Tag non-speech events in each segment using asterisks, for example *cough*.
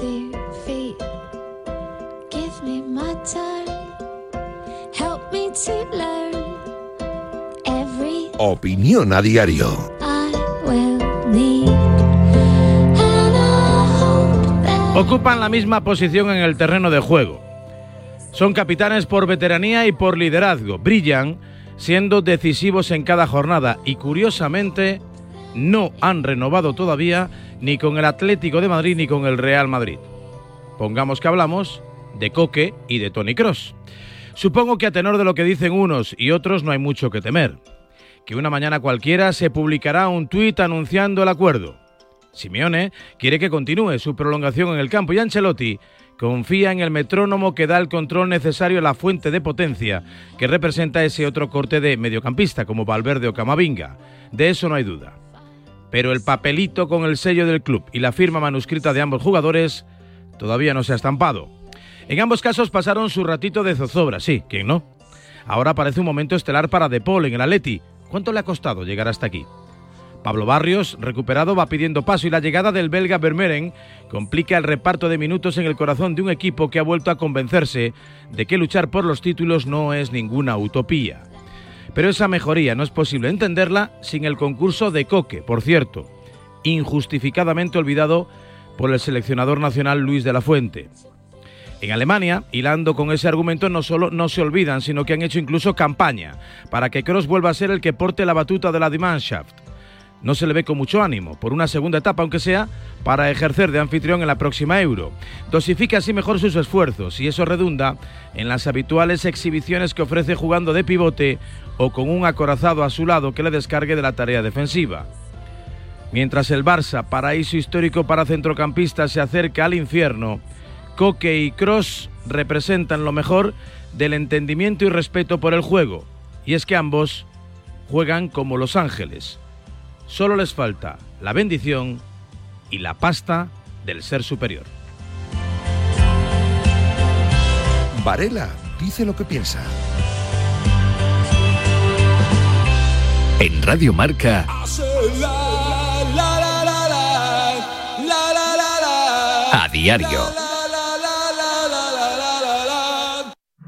my two feet. Give me my turn. Help me to learn. Every Opinión a diario. I will need. Ocupan la misma posición en el terreno de juego. Son capitanes por veteranía y por liderazgo. Brillan siendo decisivos en cada jornada y curiosamente no han renovado todavía ni con el Atlético de Madrid ni con el Real Madrid. Pongamos que hablamos de Coque y de Tony Cross. Supongo que a tenor de lo que dicen unos y otros no hay mucho que temer. Que una mañana cualquiera se publicará un tuit anunciando el acuerdo. Simeone quiere que continúe su prolongación en el campo y Ancelotti confía en el metrónomo que da el control necesario a la fuente de potencia que representa ese otro corte de mediocampista como Valverde o Camavinga. De eso no hay duda. Pero el papelito con el sello del club y la firma manuscrita de ambos jugadores todavía no se ha estampado. En ambos casos pasaron su ratito de zozobra, sí, ¿quién no? Ahora parece un momento estelar para De Paul en el Atleti. ¿Cuánto le ha costado llegar hasta aquí? Pablo Barrios, recuperado, va pidiendo paso y la llegada del belga Vermeeren complica el reparto de minutos en el corazón de un equipo que ha vuelto a convencerse de que luchar por los títulos no es ninguna utopía. Pero esa mejoría no es posible entenderla sin el concurso de Coque, por cierto, injustificadamente olvidado por el seleccionador nacional Luis de la Fuente. En Alemania, hilando con ese argumento, no solo no se olvidan, sino que han hecho incluso campaña para que Kroos vuelva a ser el que porte la batuta de la Mannschaft. No se le ve con mucho ánimo, por una segunda etapa, aunque sea, para ejercer de anfitrión en la próxima Euro. Dosifica así mejor sus esfuerzos y eso redunda en las habituales exhibiciones que ofrece jugando de pivote o con un acorazado a su lado que le descargue de la tarea defensiva. Mientras el Barça, paraíso histórico para centrocampistas, se acerca al infierno, Coque y Cross representan lo mejor del entendimiento y respeto por el juego. Y es que ambos juegan como Los Ángeles. Solo les falta la bendición y la pasta del ser superior. Varela dice lo que piensa. En Radio Marca, a diario.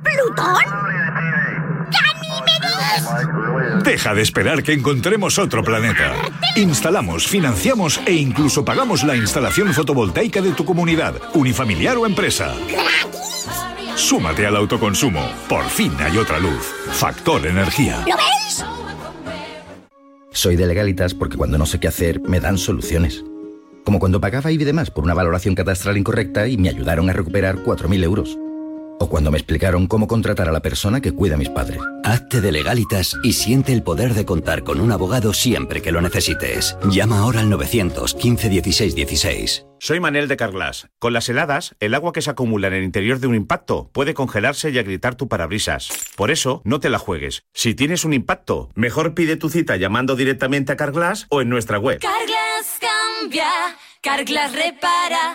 ¿Plutón? Deja de esperar que encontremos otro planeta. Instalamos, financiamos e incluso pagamos la instalación fotovoltaica de tu comunidad, unifamiliar o empresa. Súmate al autoconsumo. Por fin hay otra luz. Factor Energía. ¿Lo veis? Soy de legalitas porque cuando no sé qué hacer me dan soluciones. Como cuando pagaba IBI de más por una valoración catastral incorrecta y me ayudaron a recuperar 4.000 euros. O cuando me explicaron cómo contratar a la persona que cuida a mis padres. Hazte de legalitas y siente el poder de contar con un abogado siempre que lo necesites. Llama ahora al 915 16 16. Soy Manel de Carglass. Con las heladas, el agua que se acumula en el interior de un impacto puede congelarse y agrietar tu parabrisas. Por eso, no te la juegues. Si tienes un impacto, mejor pide tu cita llamando directamente a Carglass o en nuestra web. Carglass cambia, Carglass repara.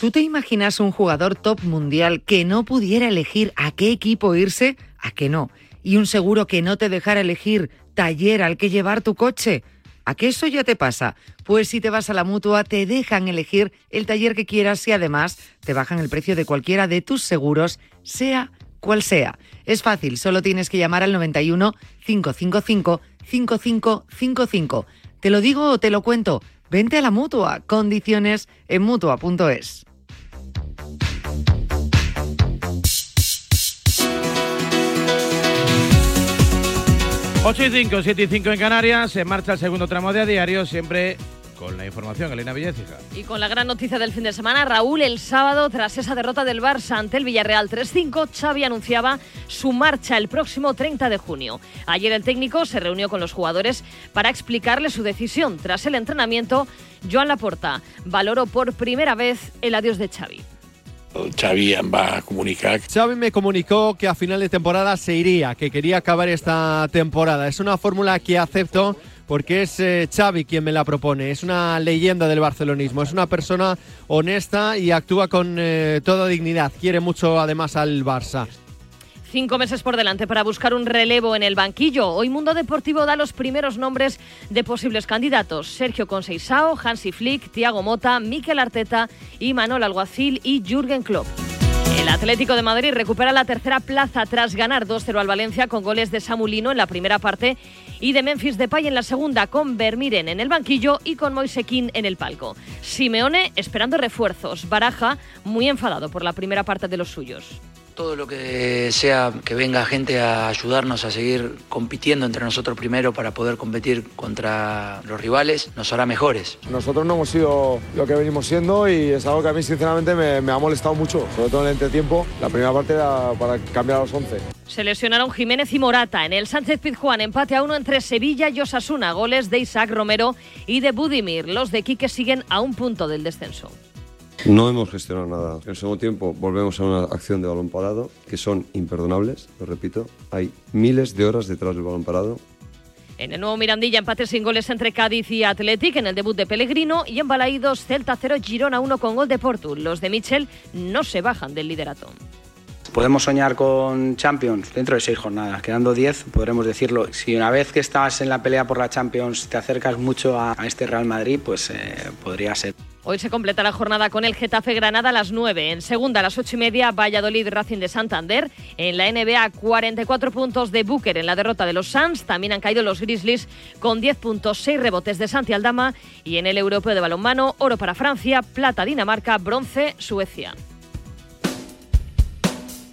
¿Tú te imaginas un jugador top mundial que no pudiera elegir a qué equipo irse? ¿A qué no? Y un seguro que no te dejara elegir taller al que llevar tu coche. ¿A qué eso ya te pasa? Pues si te vas a la mutua, te dejan elegir el taller que quieras y además te bajan el precio de cualquiera de tus seguros, sea cual sea. Es fácil, solo tienes que llamar al 91 555 5555. Te lo digo o te lo cuento. Vente a la mutua. Condiciones en mutua.es. 8 y 5, 7 y 5 en Canarias, se marcha el segundo tramo de a diario, siempre con la información, Elena Villecija. Y con la gran noticia del fin de semana, Raúl, el sábado, tras esa derrota del Barça ante el Villarreal 3-5, Xavi anunciaba su marcha el próximo 30 de junio. Ayer el técnico se reunió con los jugadores para explicarle su decisión. Tras el entrenamiento, Joan Laporta valoró por primera vez el adiós de Xavi. Xavi em va comunicar. Xavi me comunicó que a final de temporada se iría, que quería acabar esta temporada. Es una fórmula que acepto porque es eh, Xavi quien me la propone. Es una leyenda del barcelonismo. Es una persona honesta y actúa con eh, toda dignidad. Quiere mucho además al Barça. Cinco meses por delante para buscar un relevo en el banquillo. Hoy Mundo Deportivo da los primeros nombres de posibles candidatos. Sergio Conceição, Hansi Flick, Thiago Mota, Mikel Arteta y Manuel Alguacil y Jürgen Klopp. El Atlético de Madrid recupera la tercera plaza tras ganar 2-0 al Valencia con goles de Samulino en la primera parte y de Memphis Depay en la segunda con Vermiren en el banquillo y con Moisequín en el palco. Simeone esperando refuerzos. Baraja muy enfadado por la primera parte de los suyos. Todo lo que sea que venga gente a ayudarnos a seguir compitiendo entre nosotros primero para poder competir contra los rivales nos hará mejores. Nosotros no hemos sido lo que venimos siendo y es algo que a mí sinceramente me, me ha molestado mucho, sobre todo en el entretiempo. La primera parte era para cambiar a los 11. Se lesionaron Jiménez y Morata en el Sánchez Pizjuán, empate a uno entre Sevilla y Osasuna, goles de Isaac Romero y de Budimir. Los de Quique siguen a un punto del descenso. No hemos gestionado nada. En el segundo tiempo volvemos a una acción de balón parado que son imperdonables, lo repito. Hay miles de horas detrás del balón parado. En el nuevo Mirandilla, empate sin goles entre Cádiz y Athletic en el debut de Pellegrino y en Balaídos, Celta 0, Girona 1 con gol de Portu. Los de Michel no se bajan del liderato. Podemos soñar con Champions dentro de seis jornadas, quedando 10, podremos decirlo. Si una vez que estás en la pelea por la Champions te acercas mucho a, a este Real Madrid, pues eh, podría ser. Hoy se completa la jornada con el Getafe Granada a las 9. En segunda a las 8 y media, Valladolid Racing de Santander. En la NBA, 44 puntos de Booker en la derrota de los Suns. También han caído los Grizzlies con 10 puntos, 6 rebotes de Santi Aldama. Y en el europeo de balonmano, oro para Francia, plata Dinamarca, bronce Suecia.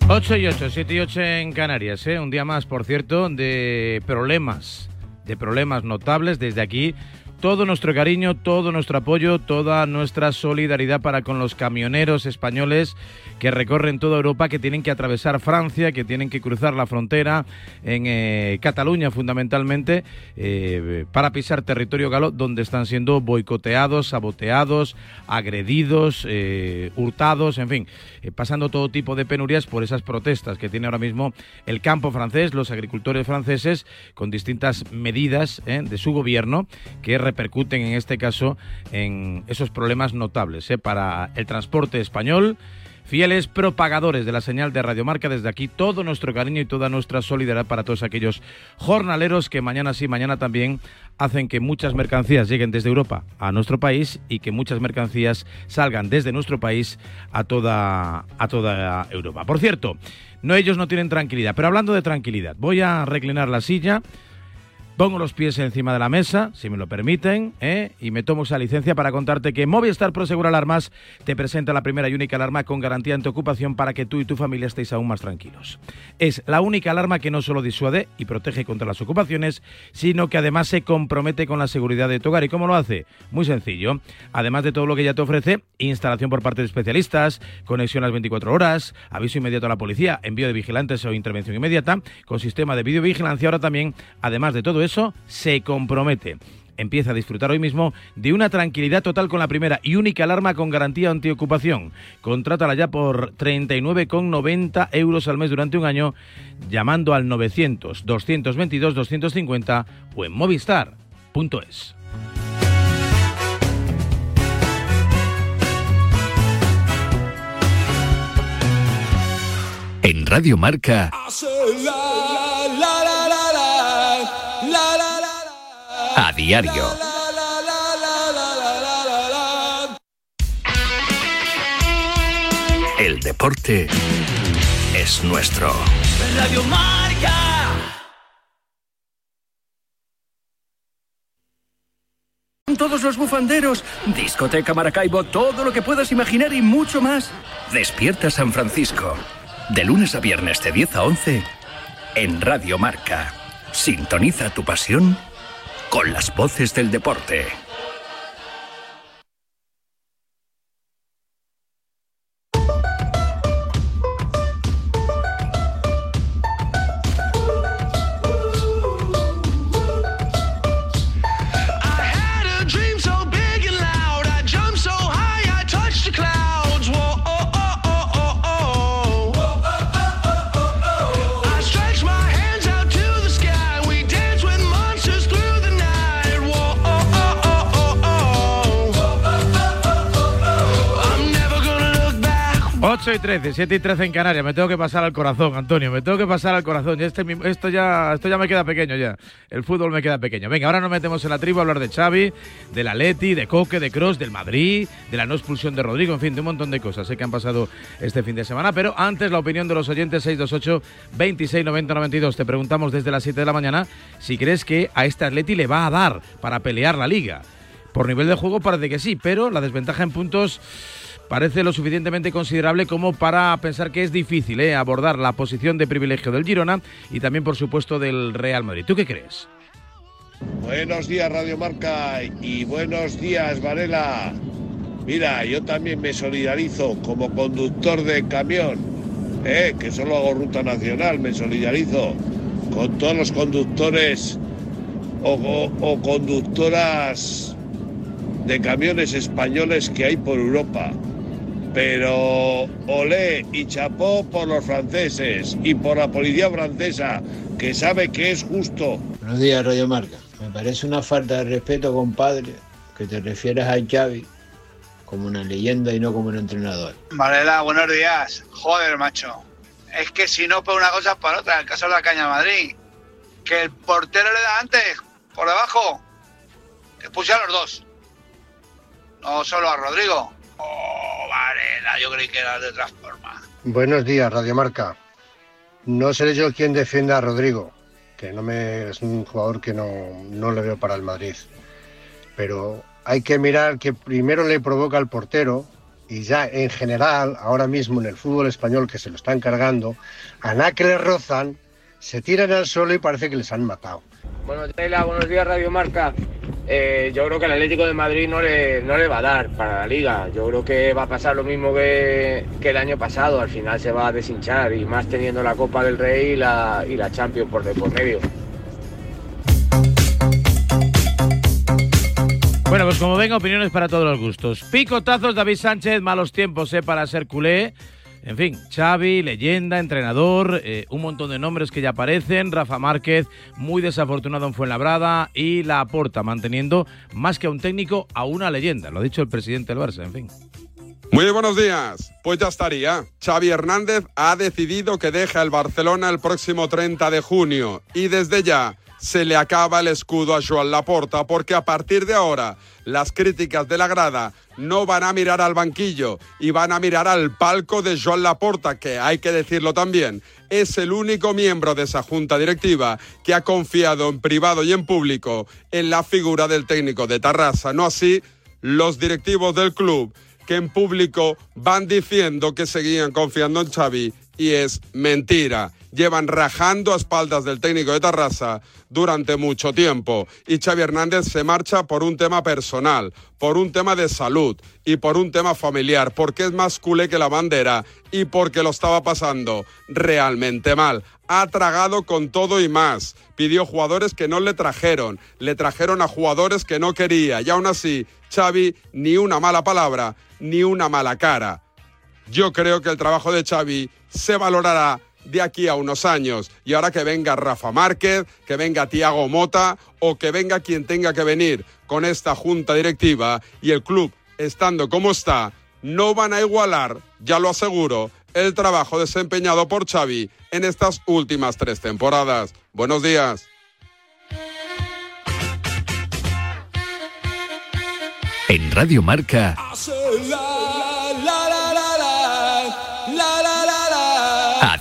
8 y 8, 7 y 8 en Canarias, ¿eh? un día más, por cierto, de problemas, de problemas notables desde aquí. Todo nuestro cariño, todo nuestro apoyo, toda nuestra solidaridad para con los camioneros españoles que recorren toda Europa, que tienen que atravesar Francia, que tienen que cruzar la frontera en eh, Cataluña fundamentalmente, eh, para pisar territorio galo, donde están siendo boicoteados, saboteados, agredidos, eh, hurtados, en fin, pasando todo tipo de penurias por esas protestas que tiene ahora mismo el campo francés, los agricultores franceses, con distintas medidas de su gobierno que repercuten en este caso en esos problemas notables eh, para el transporte español. Fieles propagadores de la señal de Radiomarca, desde aquí todo nuestro cariño y toda nuestra solidaridad para todos aquellos jornaleros que mañana sí, mañana también hacen que muchas mercancías lleguen desde Europa a nuestro país y que muchas mercancías salgan desde nuestro país a toda, a toda Europa. Por cierto, no ellos no tienen tranquilidad, pero hablando de tranquilidad, voy a reclinar la silla. Pongo los pies encima de la mesa, si me lo permiten, ¿eh? y me tomo esa licencia para contarte que Movistar Prosegur Alarmas te presenta la primera y única alarma con garantía en tu ocupación para que tú y tu familia estéis aún más tranquilos. Es la única alarma que no solo disuade y protege contra las ocupaciones, sino que además se compromete con la seguridad de tu hogar. ¿Y cómo lo hace? Muy sencillo. Además de todo lo que ya te ofrece, instalación por parte de especialistas, conexión a las 24 horas, aviso inmediato a la policía, envío de vigilantes o intervención inmediata, con sistema de videovigilancia. Ahora también, además de todo eso, se compromete. Empieza a disfrutar hoy mismo de una tranquilidad total con la primera y única alarma con garantía antiocupación. Contrátala ya por 39,90 euros al mes durante un año llamando al 900 222 250 o en movistar.es. En Radio Marca, a diario. El deporte es nuestro. Radio Marca. todos los bufanderos, discoteca Maracaibo, todo lo que puedas imaginar y mucho más. Despierta San Francisco. De lunes a viernes de 10 a 11 en Radio Marca. Sintoniza tu pasión con las voces del deporte. 8 y 13, 7 y 13 en Canarias. Me tengo que pasar al corazón, Antonio. Me tengo que pasar al corazón. Este, esto, ya, esto ya me queda pequeño ya. El fútbol me queda pequeño. Venga, ahora nos metemos en la tribu a hablar de Xavi, del Atleti, de Coque, de Cross, del Madrid, de la no expulsión de Rodrigo, en fin, de un montón de cosas. Sé que han pasado este fin de semana, pero antes la opinión de los oyentes 628 26 90 92. Te preguntamos desde las 7 de la mañana si crees que a este Atleti le va a dar para pelear la liga. Por nivel de juego parece que sí, pero la desventaja en puntos parece lo suficientemente considerable como para pensar que es difícil ¿eh? abordar la posición de privilegio del Girona y también, por supuesto, del Real Madrid. ¿Tú qué crees? Buenos días, Radio Marca, y buenos días, Varela. Mira, yo también me solidarizo como conductor de camión, eh, que solo hago ruta nacional, me solidarizo con todos los conductores o, conductoras de camiones españoles que hay por Europa. Pero olé y chapó por los franceses y por la policía francesa, que sabe que es justo. Buenos días, Radio Marca. Me parece una falta de respeto, compadre, que te refieras a Xavi como una leyenda y no como un entrenador. Varela, buenos días. Joder, macho. Es que si no por una cosa es para otra. El caso de la Caña Madrid, que el portero le da antes, por debajo, que puse a los dos. No solo a Rodrigo. Oh, Yo creí que era de otra forma. Buenos días, Radio Marca. No seré yo quien defienda a Rodrigo, que no me es un jugador que no, no le veo para el Madrid. Pero hay que mirar que primero le provoca al portero y ya en general, ahora mismo en el fútbol español que se lo están cargando, a nada que le rozan, se tiran al suelo y parece que les han matado. Buenos días, buenos días Radio Marca. Eh, yo creo que el Atlético de Madrid no le, no le va a dar para la liga. Yo creo que va a pasar lo mismo que, que el año pasado. Al final se va a deshinchar y más teniendo la Copa del Rey y la, y la Champions por de por medio. Bueno, pues como venga, opiniones para todos los gustos. Picotazos, David Sánchez, malos tiempos ¿eh? para ser culé. En fin, Xavi, leyenda, entrenador, eh, un montón de nombres que ya aparecen. Rafa Márquez, muy desafortunado en Fuenlabrada. Y la aporta, manteniendo más que a un técnico, a una leyenda. Lo ha dicho el presidente del Barça, en fin. Muy buenos días. Pues ya estaría. Xavi Hernández ha decidido que deja el Barcelona el próximo 30 de junio y desde ya se le acaba el escudo a Joan Laporta porque a partir de ahora las críticas de la grada no van a mirar al banquillo y van a mirar al palco de Joan Laporta, que hay que decirlo también, es el único miembro de esa junta directiva que ha confiado en privado y en público en la figura del técnico de Tarrasa, no así los directivos del club que en público van diciendo que seguían confiando en Xavi y es mentira. Llevan rajando a espaldas del técnico de Tarrasa durante mucho tiempo y Xavi Hernández se marcha por un tema personal, por un tema de salud y por un tema familiar, porque es más culé que la bandera y porque lo estaba pasando realmente mal. Ha tragado con todo y más. Pidió jugadores que no le trajeron, le trajeron a jugadores que no quería y aún así Xavi ni una mala palabra, ni una mala cara. Yo creo que el trabajo de Xavi se valorará de aquí a unos años. Y ahora que venga Rafa Márquez, que venga Tiago Mota o que venga quien tenga que venir con esta junta directiva y el club estando como está, no van a igualar, ya lo aseguro, el trabajo desempeñado por Xavi en estas últimas tres temporadas. Buenos días. En Radio Marca,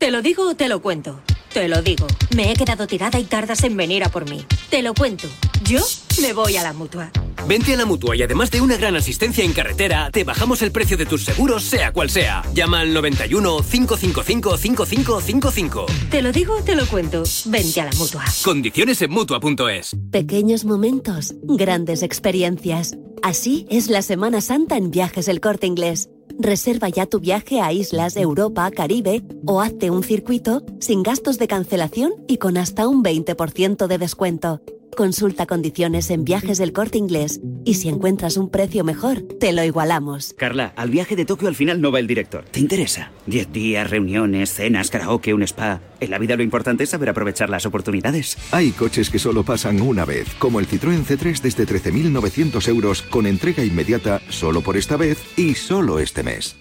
Te lo digo o te lo cuento. Te lo digo. Me he quedado tirada y tardas en venir a por mí. Te lo cuento. Yo me voy a la mutua. Vente a la mutua y además de una gran asistencia en carretera, te bajamos el precio de tus seguros, sea cual sea. Llama al 91 555 5555. Te lo digo o te lo cuento. Vente a la mutua. Condiciones en mutua.es. Pequeños momentos, grandes experiencias. Así es la Semana Santa en Viajes El Corte Inglés. Reserva ya tu viaje a islas, Europa, Caribe o hazte un circuito sin gastos de cancelación y con hasta un 20% de descuento. Consulta condiciones en Viajes del Corte Inglés y si encuentras un precio mejor, te lo igualamos. Carla, al viaje de Tokio al final no va el director. ¿Te interesa? Diez días, reuniones, cenas, karaoke, un spa. En la vida lo importante es saber aprovechar las oportunidades. Hay coches que solo pasan una vez, como el Citroën C3 desde 13.900 euros con entrega inmediata solo por esta vez y solo este mes.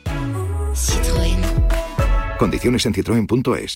Citroën. Condiciones en citroen.es.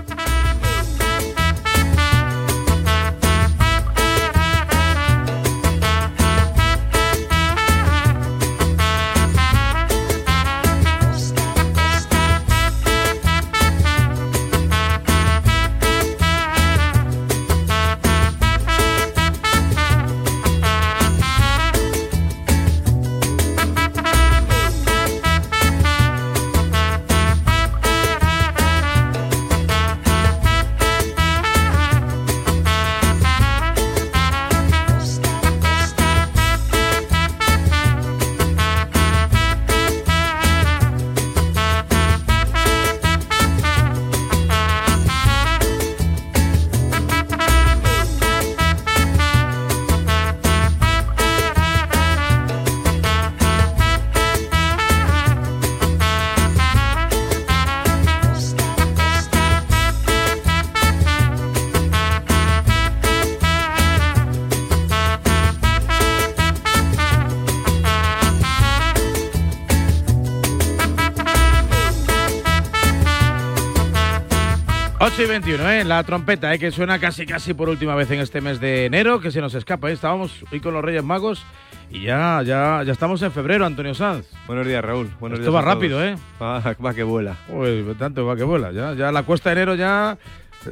Y 21, ¿eh? La trompeta, ¿eh? Que suena casi, casi por última vez en este mes de enero, que se nos escapa, ¿eh? Estábamos hoy con los Reyes Magos y ya, ya, ya estamos en febrero, Antonio Sanz. Buenos días, Raúl. Buenos Esto días va rápido. ¿eh? *laughs* Va, va que vuela. Uy, tanto va que vuela. Ya, ya la cuesta de enero ya...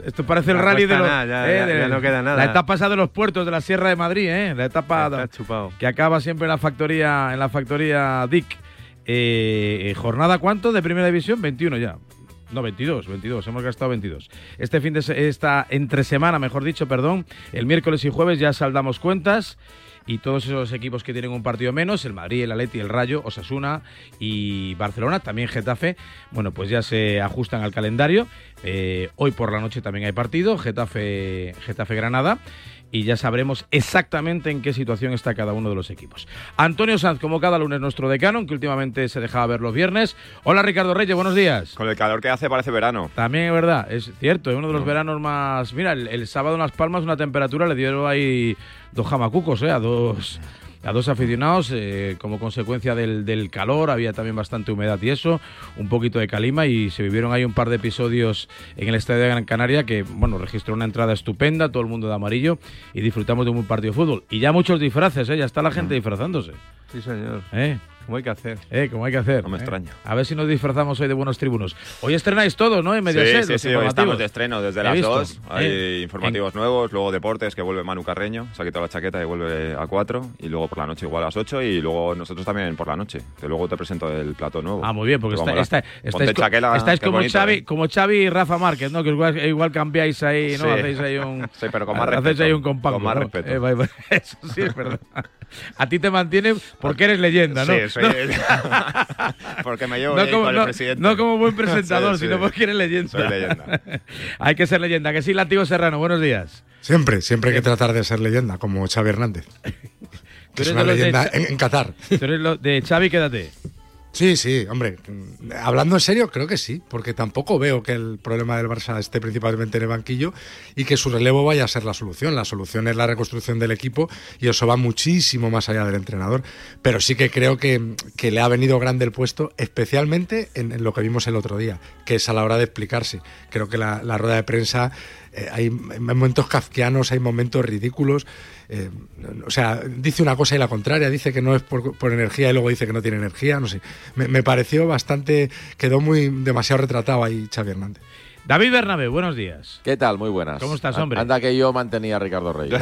Esto parece el rally de los... nada, ya- eh, ya- de- no queda nada. La etapa esa de los puertos de la Sierra de Madrid, ¿eh? La etapa chupado. que acaba siempre en la factoría, en la factoría Dick. Eh, ¿Jornada cuánto de primera división? 21 ya. No, 22, 22, hemos gastado 22. Este fin de esta entre semana, mejor dicho, perdón, el miércoles y jueves ya saldamos cuentas y todos esos equipos que tienen un partido menos, el Madrid, el Atleti, el Rayo, Osasuna y Barcelona, también Getafe, bueno, pues ya se ajustan al calendario. Eh, hoy por la noche también hay partido, Getafe, Getafe Granada. Y ya sabremos exactamente en qué situación está cada uno de los equipos. Antonio Sanz, como cada lunes, nuestro decano, que últimamente se dejaba ver los viernes. Hola Ricardo Reyes, buenos días. Con el calor que hace parece verano. También es verdad, es cierto, es uno de los veranos más. Mira, el, el sábado en Las Palmas una temperatura le dieron ahí dos jamacucos, ¿eh? A dos, a dos aficionados eh, como consecuencia del, del calor, había también bastante humedad y eso, un poquito de calima y se vivieron ahí un par de episodios en el Estadio de Gran Canaria que, bueno, registró una entrada estupenda, todo el mundo de amarillo y disfrutamos de un buen partido de fútbol. Y ya muchos disfraces, ¿eh? ya está la gente disfrazándose. Sí, señor. ¿Eh? Como hay que hacer. Eh, como hay que hacer. No me ¿eh? extraña. A ver si nos disfrazamos hoy de buenos tribunos. Hoy estrenáis todos, ¿no? En Mediaset, Sí, sí, sí, hoy estamos de estreno desde las 2. Hay ¿eh? informativos nuevos, luego deportes que vuelve Manu Carreño, se ha quitado la chaqueta y vuelve a 4. Y luego por la noche igual a las 8 y luego nosotros también por la noche. Que luego te presento el plato nuevo. Ah, muy bien, porque Que está, está- estáis, chaquela, estáis como, bonito, Xavi, ¿eh? como Xavi y Rafa Márquez, ¿no? Que igual, igual cambiáis ahí, ¿no? Sí. Hacéis ahí un... *laughs* Sí, pero con más hacéis ahí un compacto, Con más ¿no? respeto. Eh, *laughs* eso sí es verdad. A ti te mantienen porque eres leyenda, ¿no? Sí, soy- No. *laughs* Porque me llevo no como, con el no- presidente. no como buen presentador, Sí, sí. sino porque eres leyenda. Soy leyenda. *laughs* Hay que ser leyenda. Que sí, Latigo Serrano, buenos días. Siempre, siempre hay que tratar de ser leyenda, como Xavi Hernández. *laughs* Que es una de leyenda en, en Qatar. Tú eres lo de Xavi, quédate. Sí, sí, hombre. Hablando en serio, creo que sí, porque tampoco veo que el problema del Barça esté principalmente en el banquillo y que su relevo vaya a ser la solución. La solución es la reconstrucción del equipo y eso va muchísimo más allá del entrenador. Pero sí que creo que, que le ha venido grande el puesto, especialmente en, lo que vimos el otro día, que es a la hora de explicarse. Creo que la, la rueda de prensa, eh, hay momentos kafkianos, hay momentos ridículos. Eh, o sea, dice una cosa y la contraria, dice que no es por, por energía y luego dice que no tiene energía, no sé. Me, pareció bastante, quedó muy demasiado retratado ahí Xavi Hernández. David Bernabé, buenos días. ¿Qué tal? Muy buenas. ¿Cómo estás, hombre? Anda que yo mantenía a Ricardo Reyes. *laughs*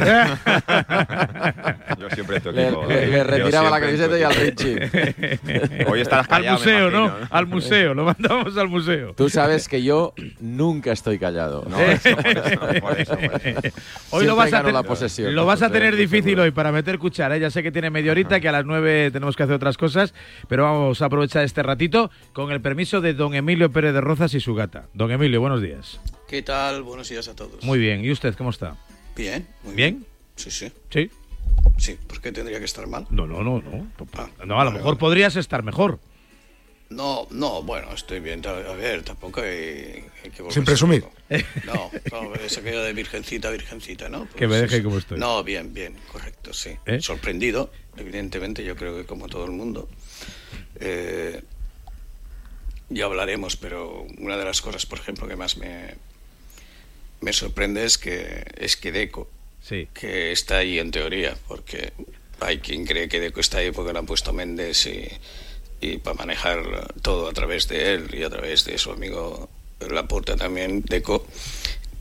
Yo siempre tu Le- le- le retiraba la camiseta y al equipo. *laughs* Hoy estarás Al callado, me museo, ¿no? Al museo, lo mandamos al museo. Tú sabes que yo nunca estoy callado. No, eso, por eso, por eso, por eso. *laughs* Hoy lo vas, a ten- la posesión. lo vas a tener estoy difícil seguro. hoy para meter cuchara. ¿eh? Ya sé que tiene media horita, que a las nueve tenemos que hacer otras cosas, pero vamos a aprovechar este ratito con el permiso de don Emilio Pérez de Rozas y su gata. Don Emilio, buenos días. ¿Qué tal? Buenos días a todos. Muy bien. ¿Y usted cómo está? Bien, muy ¿Bien? Sí, sí. Sí. Sí, ¿por qué tendría que estar mal? No, no, no, no. Ah, No, a lo mejor podrías estar mejor. No, no, bueno, estoy bien. A ver, tampoco hay, hay que volverse Sin presumir. No, no, es aquello de virgencita, virgencita, ¿no? Que me Pues deje como estoy. No, bien, bien, correcto, sí. ¿Eh? Sorprendido, evidentemente, yo creo que como todo el mundo. Eh, ya hablaremos, pero una de las cosas, por ejemplo, que más me, me sorprende es que es que Deco, Sí. que está ahí en teoría, porque hay quien cree que Deco está ahí porque le han puesto Méndez y, y para manejar todo a través de él y a través de su amigo Laporta también, Deco,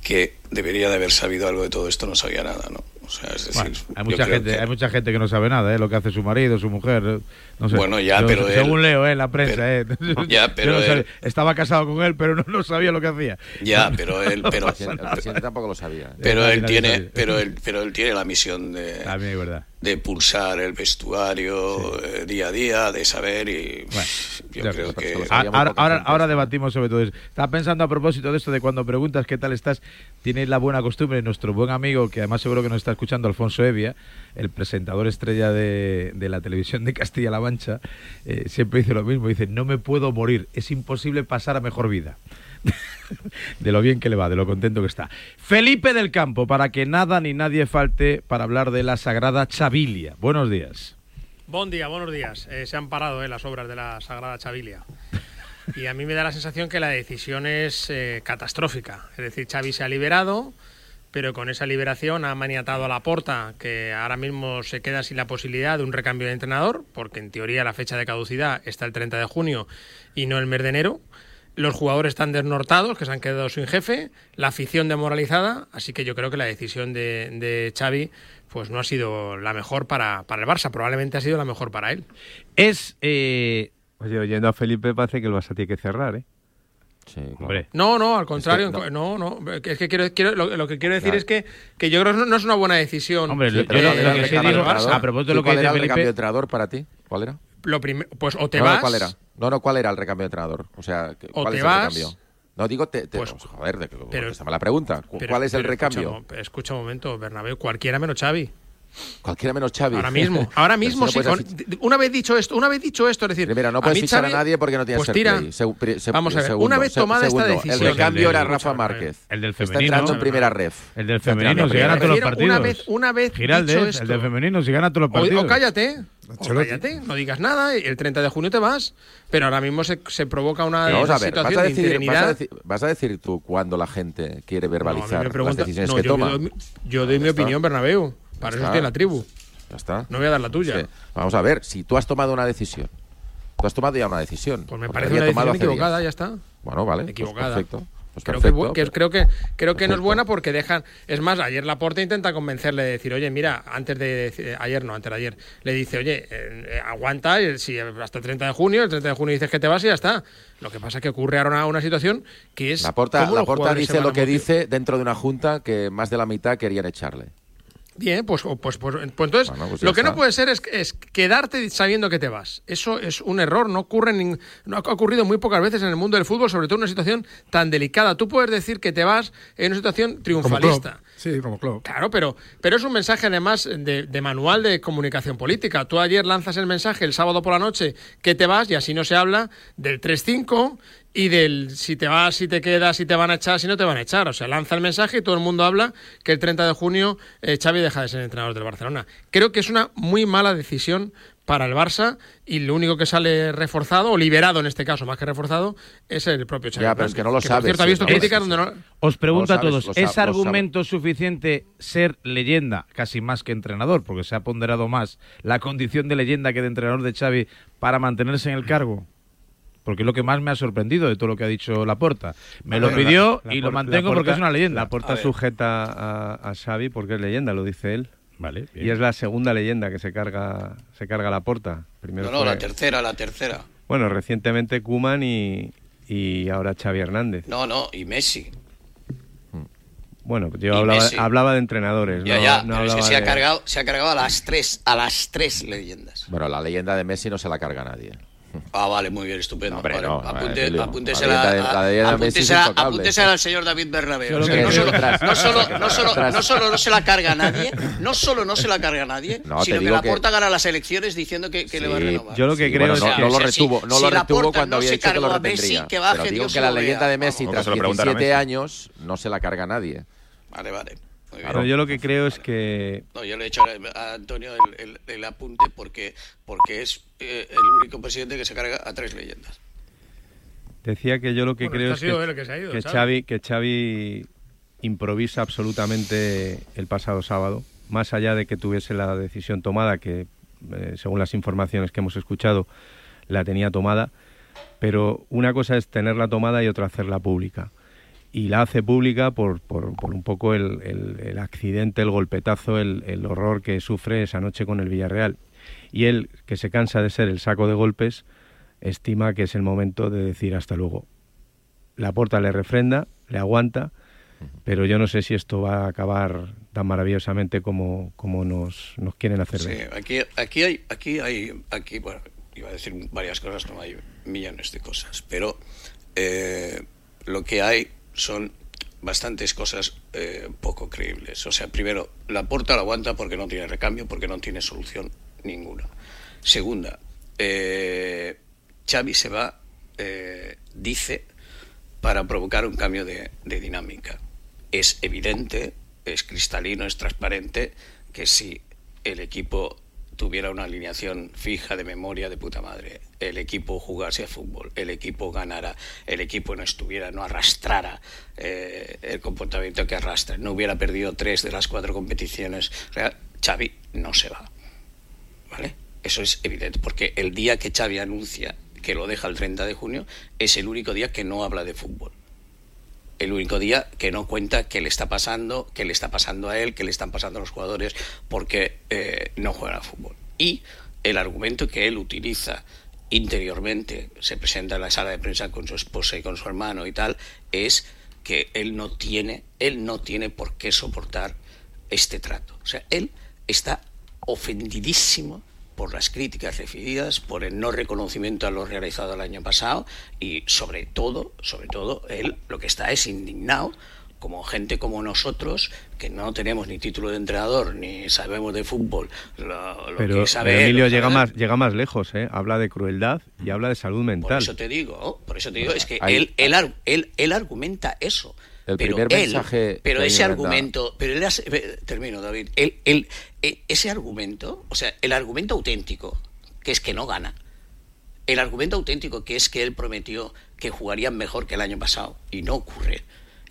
que debería de haber sabido algo de todo esto, no sabía nada, ¿no? O sea, es decir, Bueno, hay mucha gente, que- hay mucha gente que no sabe nada, ¿eh? Lo que hace su marido, su mujer, eh, no sé. Bueno, ya, Yo- pero él- según leo, ¿eh? En la prensa, pero- ¿eh? *laughs* Ya, pero no él- estaba casado con él, pero no, no sabía lo que hacía. Ya, pero *laughs* él, pero, El tampoco lo sabía. pero Nadie- él tiene, sabía. pero él, pero él tiene la misión de, También es verdad. de pulsar el vestuario eh, día a día, de saber y yo Ya, creo que Ah, Ahora, ahora, ahora debatimos sobre todo eso. Estaba pensando a propósito de esto de cuando preguntas qué tal estás, tienes la buena costumbre, nuestro buen amigo, que además seguro que nos está escuchando, Alfonso Evia, el presentador estrella de, de la televisión de Castilla-La Mancha, eh, siempre dice lo mismo, dice, no me puedo morir, es imposible pasar a mejor vida. *laughs* de lo bien que le va, de lo contento que está. Felipe del Campo, para que nada ni nadie falte para hablar de la Sagrada Chavilia. Buenos días. Buen día, buenos días. Eh, se han parado eh, las obras de la Sagrada Chavilia. *laughs* Y a mí me da la sensación que la decisión es eh, catastrófica. Es decir, Xavi se ha liberado, pero con esa liberación ha maniatado a la porta, que ahora mismo se queda sin la posibilidad de un recambio de entrenador, porque en teoría la fecha de caducidad está el 30 de junio y no el mes de enero. Los jugadores están desnortados, que se han quedado sin jefe, la afición demoralizada, así que yo creo que la decisión de, de Xavi pues no ha sido la mejor para, para el Barça, probablemente ha sido la mejor para él. Es... eh, Oye, oyendo a Felipe parece que el Barça tiene que cerrar, ¿eh? Sí. No, no, al contrario, Es que no, no, es que quiero, quiero- lo, lo que quiero decir Claro. es que, que yo creo que no, no es una buena decisión. Hombre, Sí, yo pero lo- ¿cuál lo era que el sí recambio digo, de entrenador? a propósito de lo ¿Y que ¿Cuál dice era el Felipe- recambio de entrenador para ti? ¿Cuál era? Lo pues o te No, no, vas, ¿Cuál era? No, no, ¿cuál era el recambio de entrenador? O sea, que- O ¿cuál te es vas, el recambio? No, digo, te, te- pues- joder, de, pero- pero, la pregunta. ¿Cu- pero- ¿Cuál es el pero escucha recambio? mo- Escucha un momento, Bernabéu, cualquiera menos Xavi. Cualquiera menos Xavi. Ahora mismo, *laughs* ahora mismo no sí. con- una vez dicho esto, una vez dicho esto, es decir, Primero, no a puedes mí fichar Xavi- a nadie porque no tienes pues tira. play. Se- Vamos a ver, segundo, una vez se- tomada esta decisión. El recambio era Rafa Márquez. El del Está femenino. entrando en primera ref. El del Está femenino, en si gana primera todos los partidos. Una vez, una vez dicho el esto, del femenino, si gana todos los o, partidos. o cállate, o cállate, no digas nada, el 30 de junio te vas, pero ahora mismo se, se provoca una Vamos a ver, situación vas a, de decir, vas, a decir, vas a decir tú cuando la gente quiere a verbalizar las decisiones no, que yo, toma. Yo, doy, yo doy mi está. opinión, Bernabéu. Para Ya eso estoy en la tribu. Ya está. No voy a dar la tuya. Sí. Vamos a ver, si tú has tomado una decisión, tú has tomado ya una decisión. Pues me parece una decisión equivocada, días. ya está. Bueno, vale. pues Equivocada. perfecto. Pues Creo que, perfecto. bu- que- creo que creo que no es buena porque dejan es más ayer Laporte intenta convencerle de decir oye mira antes de deci- ayer no antes de ayer le dice oye eh, eh, aguanta eh, si hasta el 30 de junio el 30 de junio dices que te vas y ya está lo que pasa es que ocurre ahora una, una situación que es La porta, cómo la los porta jugadores se dice lo que dice dentro de una junta que más de la mitad querían echarle. Bien, pues, pues, pues, pues entonces Bueno, pues lo que no puede ser es, es quedarte sabiendo que te vas. Eso es un error, no ocurre nin- no ha ocurrido muy pocas veces en el mundo del fútbol, sobre todo en una situación tan delicada. Tú puedes decir que te vas en una situación triunfalista. Sí, como Klopp. Claro, pero, pero es un mensaje además de, de manual de comunicación política. Tú ayer lanzas el mensaje el sábado por la noche que te vas y así no se habla del 3-5 y del si te vas, si te quedas, si te van a echar, si no te van a echar. O sea, lanza el mensaje y todo el mundo habla que el 30 de junio eh, Xavi deja de ser entrenador del Barcelona. Creo que es una muy mala decisión para el Barça y lo único que sale reforzado o liberado en este caso, más que reforzado, es el propio Xavi. Ya, pero es que no lo sabes, cierto, ha sí, visto no lo críticas donde no... Os pregunto Lo a todos, lo ¿es lo argumento suficiente ser leyenda, casi más que entrenador, porque se ha ponderado más la condición de leyenda que de entrenador de Xavi para mantenerse en el cargo? Porque es lo que más me ha sorprendido de todo lo que ha dicho Laporta. Me lo Bueno, pidió la- y la lo mantengo porque es una leyenda. La porta sujeta a, a Xavi porque es leyenda, lo dice él. Vale. Y es la segunda leyenda que se carga, se carga la porta. Primero No, no, la tercera, la tercera. Bueno, recientemente Kuman y, y ahora Xavi Hernández. No, no, y Messi. Bueno, yo Y hablaba, Messi. hablaba de entrenadores. Ya, no, ya, no pero es que se ha, cargado, se ha cargado a las tres, a las tres leyendas. Bueno, la leyenda de Messi no se la carga nadie. Ah, vale, muy bien, estupendo. hombre, no, apunte- Emilio. apúntesela, Messi apúntesela- al señor David que no, solo, no, solo, *laughs* no, solo, no solo no se la carga a nadie, no solo no se la carga nadie, No, sino que la que- porta gana las elecciones diciendo que, que le va a Sí, renovar. Yo lo que Sí, creo bueno, es no, que- no lo retuvo, no si lo retuvo cuando no había dicho que lo Messi, retendría. que baje Pero digo Dios que la leyenda de Messi tras se lo preguntan a 17 Messi. años no se la carga a nadie. Vale, vale. Pero yo lo que creo es que No, yo le he hecho a a Antonio el, el- el apunte porque, porque es eh, el único presidente que se carga a tres leyendas. Decía que yo lo que Bueno, creo este es que, que se ha ido, que Xavi. Xavi, que Xavi improvisa absolutamente el pasado sábado, más allá de que tuviese la decisión tomada, que eh, según las informaciones que hemos escuchado la tenía tomada, pero una cosa es tenerla tomada y otra hacerla pública. Y la hace pública por, por, por un poco el, el- el accidente, el golpetazo, el, el horror que sufre esa noche con el Villarreal. Y él, que se cansa de ser el saco de golpes, estima que es el momento de decir hasta luego. La puerta le refrenda, le aguanta, pero yo no sé si esto va a acabar tan maravillosamente como, como nos, nos quieren hacer Sí, ver. aquí, aquí hay, aquí hay, aquí, bueno, iba a decir varias cosas, no hay millones de cosas, pero eh, lo que hay son bastantes cosas eh, poco creíbles. O sea, primero, la porta la aguanta porque no tiene recambio, porque no tiene solución ninguna. Segunda, eh, Xavi se va, eh, dice, para provocar un cambio de, de dinámica. Es evidente, es cristalino, es transparente que si el equipo tuviera una alineación fija de memoria de puta madre, el equipo jugase a fútbol, el equipo ganara, el equipo no estuviera, no arrastrara eh, el comportamiento que arrastra, no hubiera perdido tres de las cuatro competiciones, o sea, Xavi no se va. ¿Vale? Eso es evidente, porque el día que Xavi anuncia que lo deja el 30 de junio es el único día que no habla de fútbol. El único día que no cuenta qué le está pasando, qué le está pasando a él, qué le están pasando a los jugadores, porque eh, no juegan a fútbol. Y el argumento que él utiliza interiormente, se presenta en la sala de prensa con su esposa y con su hermano y tal, es que él no tiene, él no tiene por qué soportar este trato. O sea, él está ofendidísimo por las críticas recibidas, por el no reconocimiento a lo realizado el año pasado y sobre todo, sobre todo, él lo que está es indignado como gente como nosotros, que no tenemos ni título de entrenador, ni sabemos de fútbol, lo, lo Pero, que sabe pero él, Emilio lo llega más, llega más lejos, ¿eh? Habla de crueldad y habla de salud Por mental. eso te digo, por eso te digo, es que Ahí- él, él, él, él argumenta eso. El pero primer él- mensaje pero ese argumento, pero él hace- termino, David, él, él- eh, ese argumento, o sea, el argumento auténtico, que es que no gana, el argumento auténtico que es que él prometió que jugarían mejor que el año pasado y no ocurre,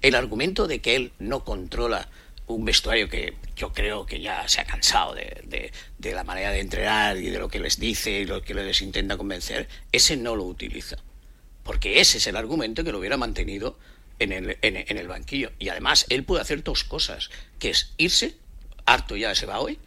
el argumento de que él no controla un vestuario que yo creo que ya se ha cansado de, de- de la manera de entrenar y de lo que les dice y lo que les intenta convencer, ese no lo utiliza. Porque ese es el argumento que lo hubiera mantenido en el, en, en el banquillo. Y además, él puede hacer dos cosas, que es irse, harto ya se va hoy,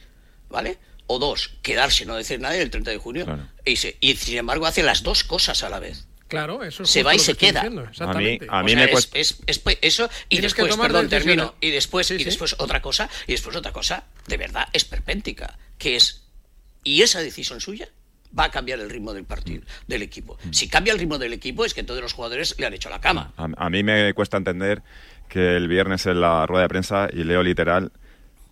¿vale? O dos, quedarse, no decir nada y el 30 de junio, e. Y sin embargo hace las dos cosas a la vez. Claro, eso es Se va y lo se queda. diciendo, exactamente. O sea, es- es- es- pues, eso y después, perdón, termino. Y después, Sí, y sí. después otra cosa, y después otra cosa, de verdad, esperpéntica, que es, y esa decisión suya va a cambiar el ritmo del partido, del equipo. Si cambia el ritmo del equipo es que todos los jugadores le han hecho la cama. A, a mí me cuesta entender que el viernes en la rueda de prensa, y leo literal,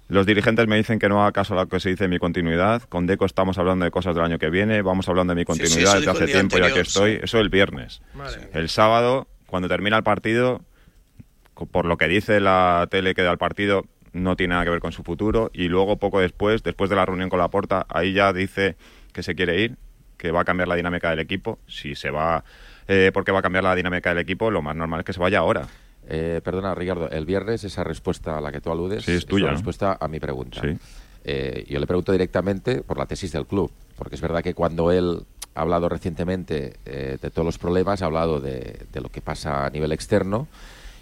los dirigentes me dicen que no haga caso a lo que se dice de mi continuidad. Con Deco estamos hablando de cosas del año que viene, vamos hablando de mi sí, continuidad desde dijo hace tiempo ya que estoy. sí. Eso el viernes. El sábado, cuando termina el partido, por lo que dice la tele que da el partido, no tiene nada que ver con su futuro. Y luego, poco después, después de la reunión con la porta, ahí ya dice que se quiere ir, que va a cambiar la dinámica del equipo. Si se va, eh, porque va a cambiar la dinámica del equipo, lo más normal es que se vaya ahora. Eh, perdona, Ricardo, el viernes esa respuesta a la que tú aludes Sí, es tuya, respuesta a mi pregunta. Sí. Eh, yo le pregunto directamente por la tesis del club, porque es verdad que cuando él ha hablado recientemente eh, de todos los problemas, ha hablado de, de lo que pasa a nivel externo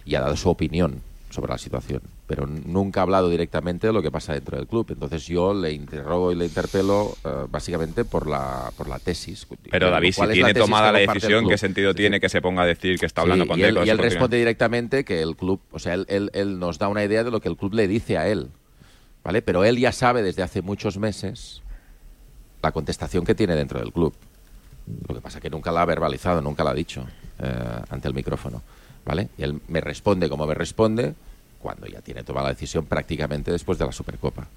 y ha dado su opinión sobre la situación, pero nunca ha hablado directamente de lo que pasa dentro del club. Entonces yo le interrogo y le interpelo eh, básicamente por la, por la tesis. Pero David, si ¿cuál es tiene tomada la decisión? ¿qué sentido Sí, tiene que se ponga a decir que está hablando Sí, con y él, y él responde directamente que el club, o sea, él, él- él nos da una idea de lo que el club le dice a él, ¿vale? Pero él ya sabe desde hace muchos meses la contestación que tiene dentro del club. Lo que pasa que nunca la ha verbalizado, nunca la ha dicho eh, ante el micrófono, ¿vale? Y él me responde como me responde cuando ya tiene tomada la decisión prácticamente después de la Supercopa.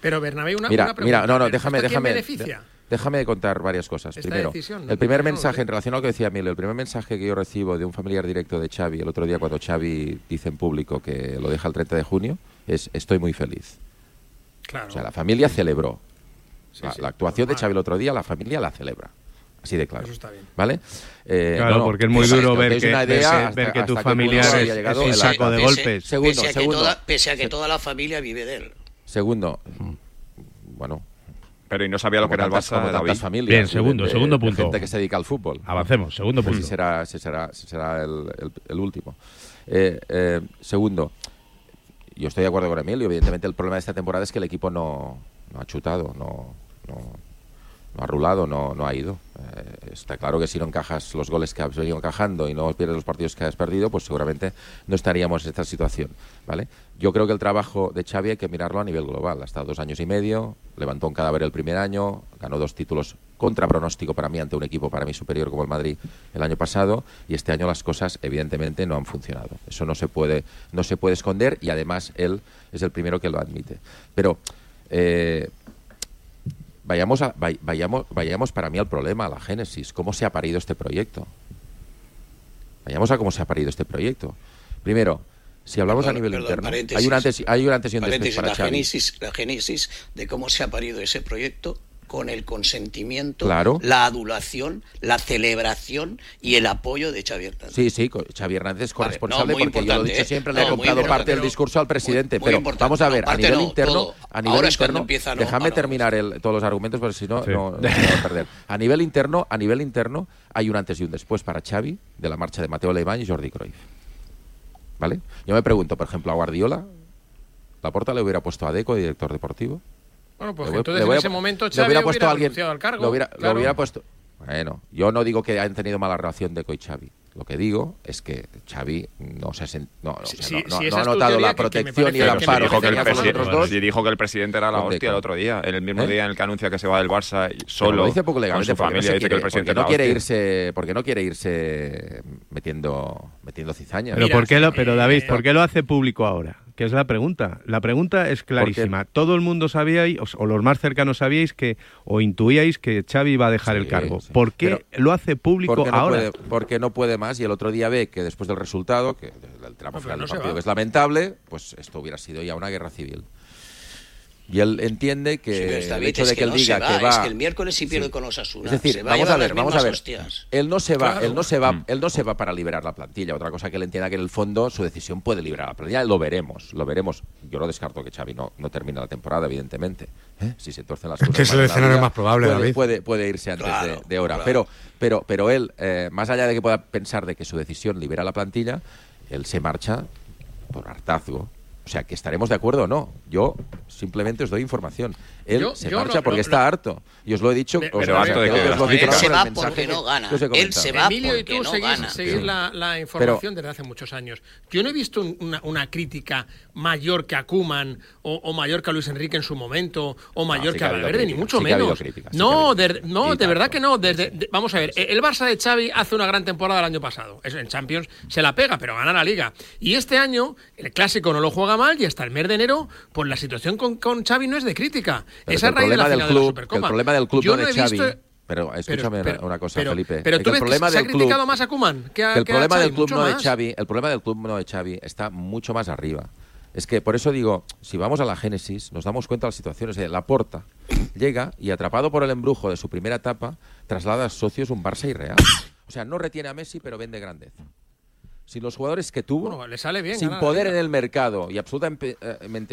Pero Bernabéu, una, mira, una pregunta. mira, no, no, ¿Esto déjame, déjame, beneficia? déjame contar varias cosas. Esta Primero, decisión, el primer mensaje en relación a lo que decía Emilio, el primer mensaje que yo recibo de un familiar directo de Xavi el otro día cuando Xavi dice en público que lo deja el 30 de junio es estoy muy feliz. Claro. O sea, la familia celebró. la, sí, la actuación de Xavi el otro día, la familia la celebra. Así de claro. Eso está bien. ¿Vale? Eh, Claro, porque es muy duro ver que- ver idea que- hasta- ver que tu familiar es- es un saco de Pese- golpes. Segundo, pese, a segundo. Que toda, pese a que toda la familia vive de él. Segundo, bueno. Pero y no sabía lo que era el Barça, David. familias Bien, segundo, de- segundo de punto. gente que se dedica al fútbol. Avancemos, segundo Pues punto. ese será, será, será el, el- el último. Eh, eh, segundo, yo estoy de acuerdo con Emilio. Evidentemente, el problema de esta temporada es que el equipo no, no ha chutado, no, no, no ha rulado, no, no ha ido. Eh, está claro que si no encajas los goles que has venido encajando y no pierdes los partidos que has perdido, pues seguramente no estaríamos en esta situación. ¿vale? Yo creo que el trabajo de Xavi hay que mirarlo a nivel global. Ha estado dos años y medio, levantó un cadáver el primer año, ganó dos títulos contra pronóstico para mí ante un equipo para mí superior como el Madrid el año pasado y este año las cosas evidentemente no han funcionado. Eso no se puede, no se puede esconder y además él es el primero que lo admite. Pero eh, vayamos, a- vay- vayamos, vayamos para mí al problema, a la génesis, cómo se ha parido este proyecto. Vayamos a cómo se ha parido este proyecto. Primero, si hablamos Perdón, a nivel perdón, interno, hay un antes, hay un antes y un después para la Xavi. génesis, la génesis de cómo se ha parido ese proyecto con el consentimiento, Claro. la adulación, la celebración y el apoyo de Xavi Hernández. Sí, sí, Xavi Hernández es corresponsable no, muy porque yo lo he dicho ¿eh? siempre, le No, he muy comprado parte del pero- discurso al presidente. muy pero importante. vamos a No, ver, a nivel no, interno, a nivel interno, empieza, no, déjame terminar el- todos los argumentos porque si no, Sí. no, voy a perder. A nivel interno, a nivel interno, hay un antes y un después para Xavi de la marcha de Mateo Alemán y Jordi Cruyff. ¿Vale? Yo me pregunto, por ejemplo, a Guardiola, ¿la porta le hubiera puesto a Deco, director deportivo? Bueno, pues entonces en ese momento Xavi hubiera, puesto hubiera alguien, al cargo. Lo hubiera, claro. lo hubiera puesto... Bueno, yo no digo que hayan tenido mala relación Deco y Xavi. Lo que digo es que Xavi no se sent... no, o sea, no, si no, no ha notado la protección que, que y el amparo. Dijo que, el presi... sí, dijo que el presidente era la hostia el otro día, el mismo ¿Eh? día en el que anuncia que se va del Barça solo. Lo dice poco legalmente con su familia, dice que el presidente no quiere irse, porque no quiere irse metiendo metiendo cizaña. Pero por qué lo, pero David, ¿por qué lo hace público ahora? que es la pregunta. La pregunta es clarísima. Todo el mundo sabía, o los más cercanos sabíais que, o intuíais que Xavi iba a dejar el cargo. Sí. ¿Por qué lo hace público porque no ahora? Puede, porque no puede más y el otro día ve que después del resultado, que el tramo final del partido es lamentable, pues esto hubiera sido ya una guerra civil. Y él entiende que sí, el David, hecho de que, él diga va, que va, es que el miércoles sí pierde sí. con Osasuna. Es decir, va vamos a, ver, vamos a ver. Hostias. Él no se va, él no se va, él no se va para liberar la plantilla. Otra cosa que él entienda que en el fondo su decisión puede liberar la plantilla. Lo veremos, lo veremos. Yo lo descarto que Xavi no, no termina la temporada, evidentemente. ¿eh? Si se torcen las cosas. Que es el escenario más probable, puede, David. Puede, puede irse antes de, hora. Pero, pero, pero él, eh, más allá de que pueda pensar de que su decisión libera la plantilla, él se marcha por hartazgo o sea, que estaremos de acuerdo o no. Yo simplemente os doy información. Él se marcha porque está harto. Y os lo he dicho. Pero, harto de que os Él se va porque no gana. Él se va Emilio y tú no seguís, la, información desde hace muchos años. Yo no he visto una, crítica mayor que a Kuman o, mayor que a Luis Enrique en su momento o mayor que a Valverde, ni mucho menos. no, de, verdad que no. Vamos a ver, el Barça de Xavi hace una gran temporada el año pasado. En Champions se la pega, pero gana la Liga. Y este año el Clásico no lo juega mal y hasta el mes de enero, pues la situación con, con Xavi no es de crítica. Pero Esa el raíz de la del club, el problema del club no, es Xavi. Visto... Pero escúchame una cosa, Felipe. Pero tú el problema que se del ha criticado más a Kuman que, a, que el problema del club no de Xavi, el problema del club no de Xavi está mucho más arriba. Es que por eso digo, si vamos a la génesis, nos damos cuenta de las situaciones. La Porta *coughs* llega y atrapado por el embrujo de su primera etapa, traslada a socios un Barça y Real. O sea, no retiene a Messi, pero vende grandeza sin los jugadores que tuvo, le sale bien, sin poder ¿eh? en el mercado y absolutamente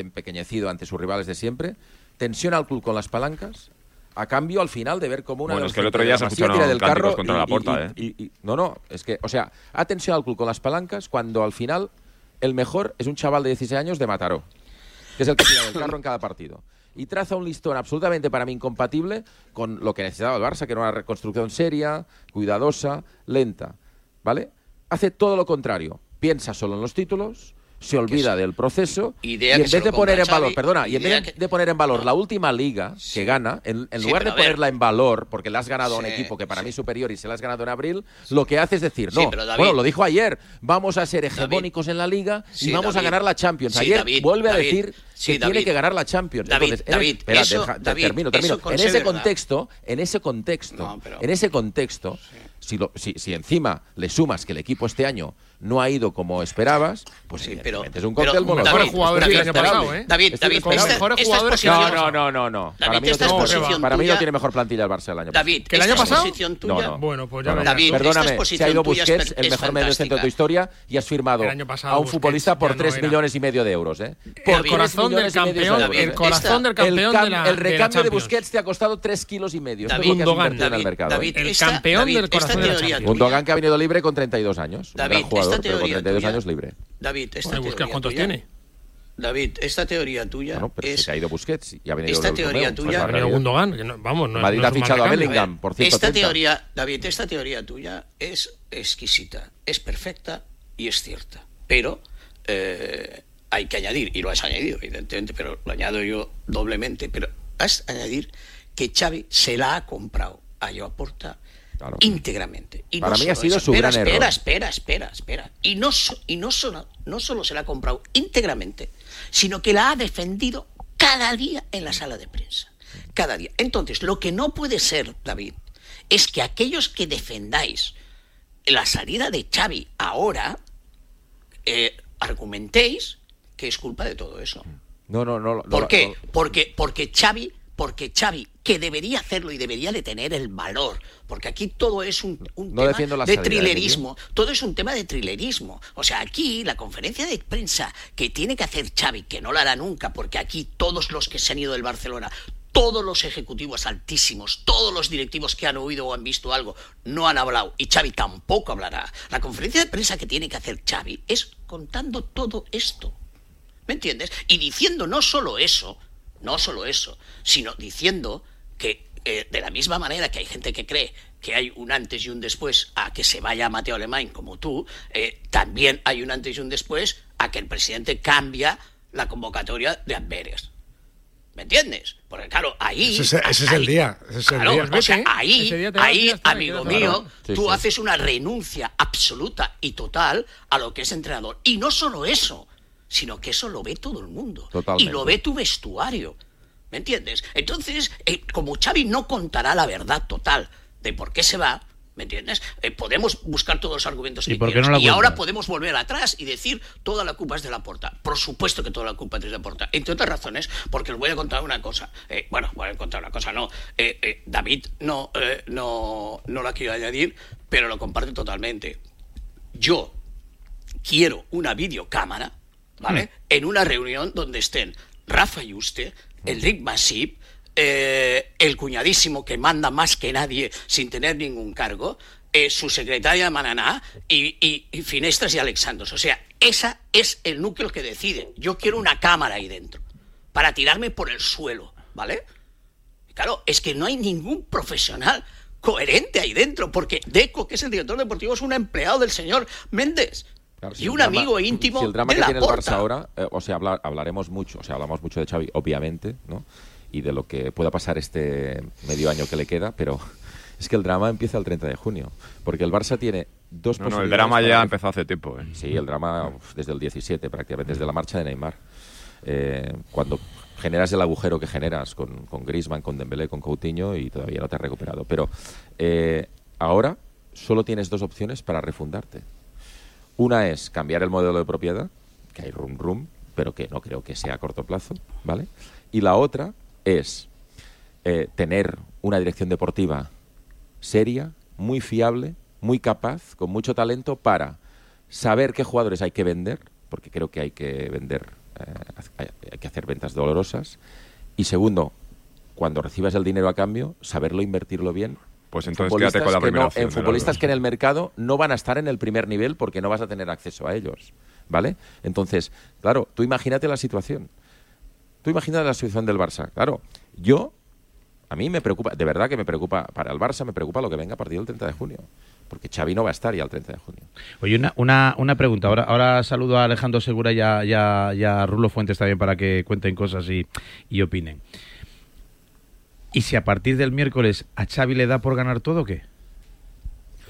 empequeñecido ante sus rivales de siempre, tensiona al club con las palancas, a cambio al final de ver como una bueno, de es que el otro día se tira del carro contra la puerta, eh. no no es que o sea ha tensionado al club con las palancas cuando al final el mejor es un chaval de 16 años de Mataró que es el que tira del carro en cada partido. Y traza un listón absolutamente para mí incompatible con lo que necesitaba el Barça que era una reconstrucción seria cuidadosa lenta vale hace todo lo contrario. Piensa solo en los títulos, se olvida del proceso y en vez de poner en valor, perdona, y en vez de poner en valor la última liga que gana, en, lugar de ponerla en valor, porque la has ganado a un equipo que para mí es superior y se la has ganado en abril, lo que hace es decir, no, bueno, lo dijo ayer, vamos a ser hegemónicos en la liga y vamos a ganar la Champions. Ayer vuelve a decir que David, tiene que ganar la Champions. David, Entonces, David, el, eso, deja, David termino, termino. Eso en ese contexto, en ese contexto, no, pero, en ese contexto, sí. si, lo, si, si, encima le sumas que el equipo este año no ha ido como esperabas, pues sí, pero, es un cóctel pero, David, jugador David, David, pasado, ¿eh? David, este David, esta, mejor esta es no, no, no, no, no. David, para mí, no, tiene, para mí no tiene mejor plantilla el Barça el año pasado. David, ¿que el año pasado? Tuya? No, no. Bueno, pues ya David, perdóname, se ha ido Busquets, el mejor medio centro este de tu historia, y has firmado a un futbolista por 3 millones y medio de euros, ¿eh? Por corazón el ¿eh? corazón del campeón el, el recambio de, Busquets te ha costado 3 kilos y medio. David, el mercado. ¿eh? El campeón del corazón Gundogan que ha venido libre con 32 años. David, esta teoría años. David, esta teoría cuántos tiene. David, esta teoría tuya bueno, pero. Se ha ido Busquets y ha venido Esta teoría pues Gundogan, vamos, Madrid ha fichado a Bellingham, por 180. Esta teoría, David, esta teoría tuya es exquisita, es perfecta y es cierta. Pero... Eh, hay que añadir, y lo has añadido, evidentemente, pero lo añado yo doblemente, pero has añadir que Xavi se la ha comprado a Joaporta íntegramente. Para mí ha sido eso, su espera, gran espera, error. Espera, espera, espera, Y, no, y no, solo, no solo se la ha comprado íntegramente, sino que la ha defendido cada día en la sala de prensa. Cada día. Entonces, lo que no puede ser, David, es que aquellos que defendáis la salida de Xavi ahora, eh, argumentéis que es culpa de todo eso. No, no, no. no ¿Por qué? Porque, porque Xavi, porque Xavi, que debería hacerlo y debería de tener el valor, porque aquí todo es un, tema de trilerismo, todo es un tema de trilerismo. O sea, aquí la conferencia de prensa que tiene que hacer Xavi, que no la hará nunca, porque aquí todos los que se han ido del Barcelona, todos los ejecutivos altísimos, todos los directivos que han oído o han visto algo, no han hablado y Xavi tampoco hablará. La conferencia de prensa que tiene que hacer Xavi es contando todo esto. ¿Me entiendes? Y diciendo no solo eso, no solo eso, sino diciendo que eh, de la misma manera que hay gente que cree que hay un antes y un después a que se vaya Mateo Alemán como tú, eh, también hay un antes y un después a que el presidente cambia la convocatoria de Amberes. ¿Me entiendes? Porque claro, ahí... Ese, es, el día. Claro. O sea, ahí, ahí amigo mío, tú haces una renuncia absoluta y total a lo que es entrenador. Y no solo eso, sino que eso lo ve todo el mundo. Totalmente. Y lo ve tu vestuario. ¿Me entiendes? Entonces, eh, como Xavi no contará la verdad total de por qué se va, ¿me entiendes? Eh, podemos buscar todos los argumentos ¿Y que por qué no quieras. la y ahora podemos volver atrás y decir toda la culpa es de la porta. Por supuesto que toda la culpa es de la porta. Entre otras razones, porque os voy a contar una cosa. Eh, bueno, voy a contar una cosa, no. Eh, David no, no, no la quiero añadir, pero lo comparte totalmente. Yo quiero una videocámara, ¿vale? En una reunión donde estén Rafa Yuste, el Rick Masip, eh, el cuñadísimo que manda más que nadie sin tener ningún cargo, eh, su secretaria Mananá y, y, y Finestras y Alexandros. O sea, esa es el núcleo que decide. Yo quiero una cámara ahí dentro para tirarme por el suelo, ¿vale? Claro, es que no hay ningún profesional coherente ahí dentro, porque Deco, que es el director deportivo, es un empleado del señor Méndez. Claro, si y un drama- amigo íntimo si el drama de que la tiene el Barça ahora, eh, o sea, habla- hablaremos mucho, o sea, hablamos mucho de Xavi, obviamente, ¿no? Y de lo que pueda pasar este medio año que le queda, pero *laughs* es que el drama empieza el 30 de junio, porque el Barça tiene dos No, no, el drama ya empezó hace tiempo. ¿eh? Sí, el drama uf, desde el 17 prácticamente, desde la marcha de Neymar. Eh, cuando generas el agujero que generas con, con Griezmann, con Dembélé, con Coutinho y todavía no te has recuperado. Pero eh, ahora solo tienes dos opciones para refundarte. Una es cambiar el modelo de propiedad, que hay rum rum, pero que no creo que sea a corto plazo, ¿vale? Y la otra es eh, tener una dirección deportiva seria, muy fiable, muy capaz, con mucho talento para saber qué jugadores hay que vender, porque creo que hay que vender, eh, hay, hay que hacer ventas dolorosas. Y segundo, cuando recibas el dinero a cambio, saberlo invertirlo bien. Pues En entonces futbolistas quédate con la que primera no- opción En futbolistas que en el mercado no van a estar en el primer nivel porque no vas a tener acceso a ellos. ¿Vale? Entonces, claro, tú imagínate la situación. Tú imagínate la situación del Barça. Claro, yo, a mí me preocupa, de verdad que me preocupa, para el Barça me preocupa lo que venga a partir del 30 de junio. Porque Xavi no va a estar ya el 30 de junio. Oye, una, una, una pregunta. Ahora, ahora saludo a Alejandro Segura y a, y a- y a Rulo Fuentes también para que cuenten cosas y, y opinen. ¿Y si a partir del miércoles a Xavi le da por ganar todo qué?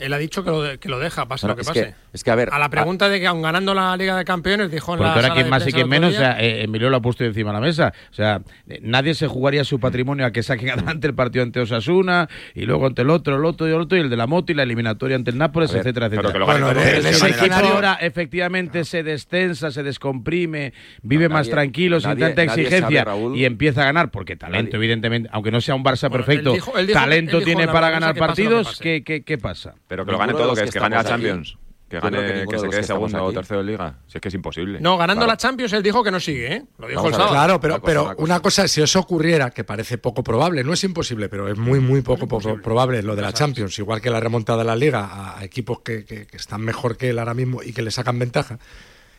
Él ha dicho que lo, de- que lo deja, pase Bueno, lo que pase. que- es que, a ver, la a- pregunta de que aun ganando la Liga de Campeones, dijo en Porque la ahora quien más y quien el menos, o sea, eh, Emilio lo ha puesto encima de la mesa. O sea, eh, nadie se jugaría su patrimonio a que saquen *laughs* adelante el partido ante Osasuna y luego ante el otro, el otro y el otro y el de la moto y la eliminatoria ante el Nápoles, ver, etcétera, pero etcétera. que lo gane Bueno, que ese la equipo ahora efectivamente se destensa, se descomprime, vive más nadie- tranquilo, sin tanta exigencia sabe, Raúl. y empieza a ganar, porque talento, evidentemente, aunque no sea un Barça perfecto, él dijo- él dijo- talento él dijo tiene en la para ganar partidos. pase. ¿Qué, qué, qué pasa? Pero que lo gane todo, que, que es que gane la aquí, Champions. Que gane, que que, se quede que segundo o tercero de liga. Si es que es imposible. No, ganando Claro. la Champions, él dijo que no sigue, ¿eh? Lo dijo Vamos el sábado. Claro, pero, pero una cosa, si eso ocurriera, que parece poco probable, no es imposible, pero es muy, muy poco, poco probable lo de la Champions, igual que la remontada de la Liga a, a equipos que, que- que están mejor que él ahora mismo y que le sacan ventaja,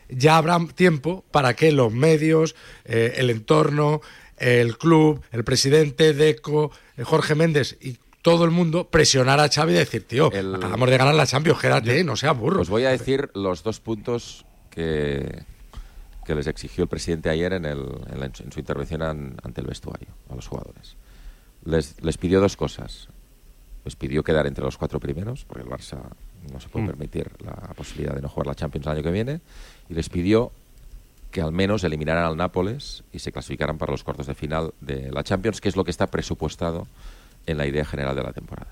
ya habrá tiempo para que los medios, eh, el entorno, el club, el presidente, Deco, eh, Jorge Méndez y todo el mundo presionara a Xavi y decir, tío, acabamos de ganar la Champions, quédate, no seas burro. Os voy a decir los dos puntos que, que les exigió el presidente ayer en, el- en la- en su intervención an- ante el vestuario a los jugadores. Les, les pidió dos cosas. Les pidió quedar entre los cuatro primeros, porque el Barça no se puede Mm. permitir la posibilidad de no jugar la Champions el año que viene. Y les pidió que al menos eliminaran al Nápoles y se clasificaran para los cuartos de final de la Champions, que es lo que está presupuestado en la idea general de la temporada.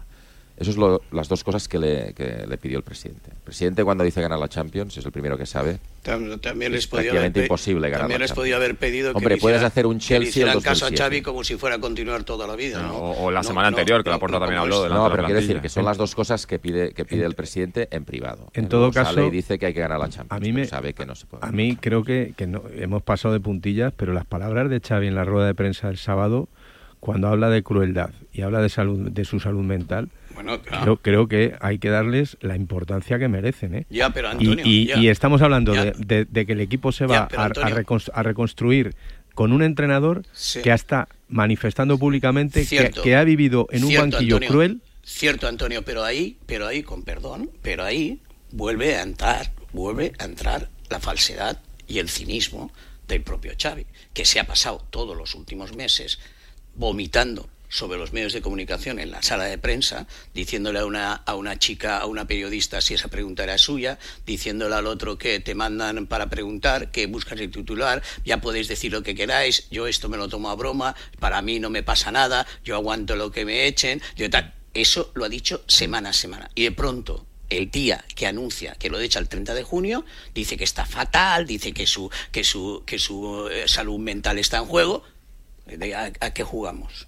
Eso es lo- las dos cosas que le, que le pidió el presidente. El presidente cuando dice ganar la Champions es el primero que sabe. Tam- También Es les podía haber, imposible ganar también la les podía haber pedido que Hombre, le puedes hiciera- hacer un que Chelsea hicieran del caso a 2007. Xavi como si fuera a continuar toda la vida. ¿no? O, o la No, semana no, anterior, que no, la Porta no también habló de la No, pero quiero decir que son las dos cosas que pide, que pide el presidente en privado. En todo sale caso, y dice que hay que ganar la Champions. a mí me- sabe que no se puede. A mí creo que, que no, hemos pasado de puntillas, pero las palabras de Xavi en la rueda de prensa del sábado, cuando habla de crueldad y habla de salud, de su salud mental, Bueno, claro. creo, creo que hay que darles la importancia que merecen. ¿eh? Ya, pero Y- Antonio, y, ya. y estamos hablando de, de- de que el equipo se va a, a reconstruir con un entrenador Sí. que está manifestando públicamente que, ha vivido en un banquillo Antonio. cruel Cierto, Antonio, pero ahí, pero ahí, con perdón, pero ahí vuelve a entrar, vuelve a entrar la falsedad y el cinismo del propio Xavi, que se ha pasado todos los últimos meses vomitando sobre los medios de comunicación en la sala de prensa, diciéndole a una, a una chica, a una periodista si esa pregunta era suya, diciéndole al otro que te mandan para preguntar, que buscas el titular, ya podéis decir lo que queráis, yo esto me lo tomo a broma, para mí no me pasa nada, yo aguanto lo que me echen, yo tal. Eso lo ha dicho semana a semana. Y de pronto, el día que anuncia que lo echa el 30 de junio, dice que está fatal, dice que su, que su, que su eh, salud mental está en juego. ¿De ¿A, a qué jugamos?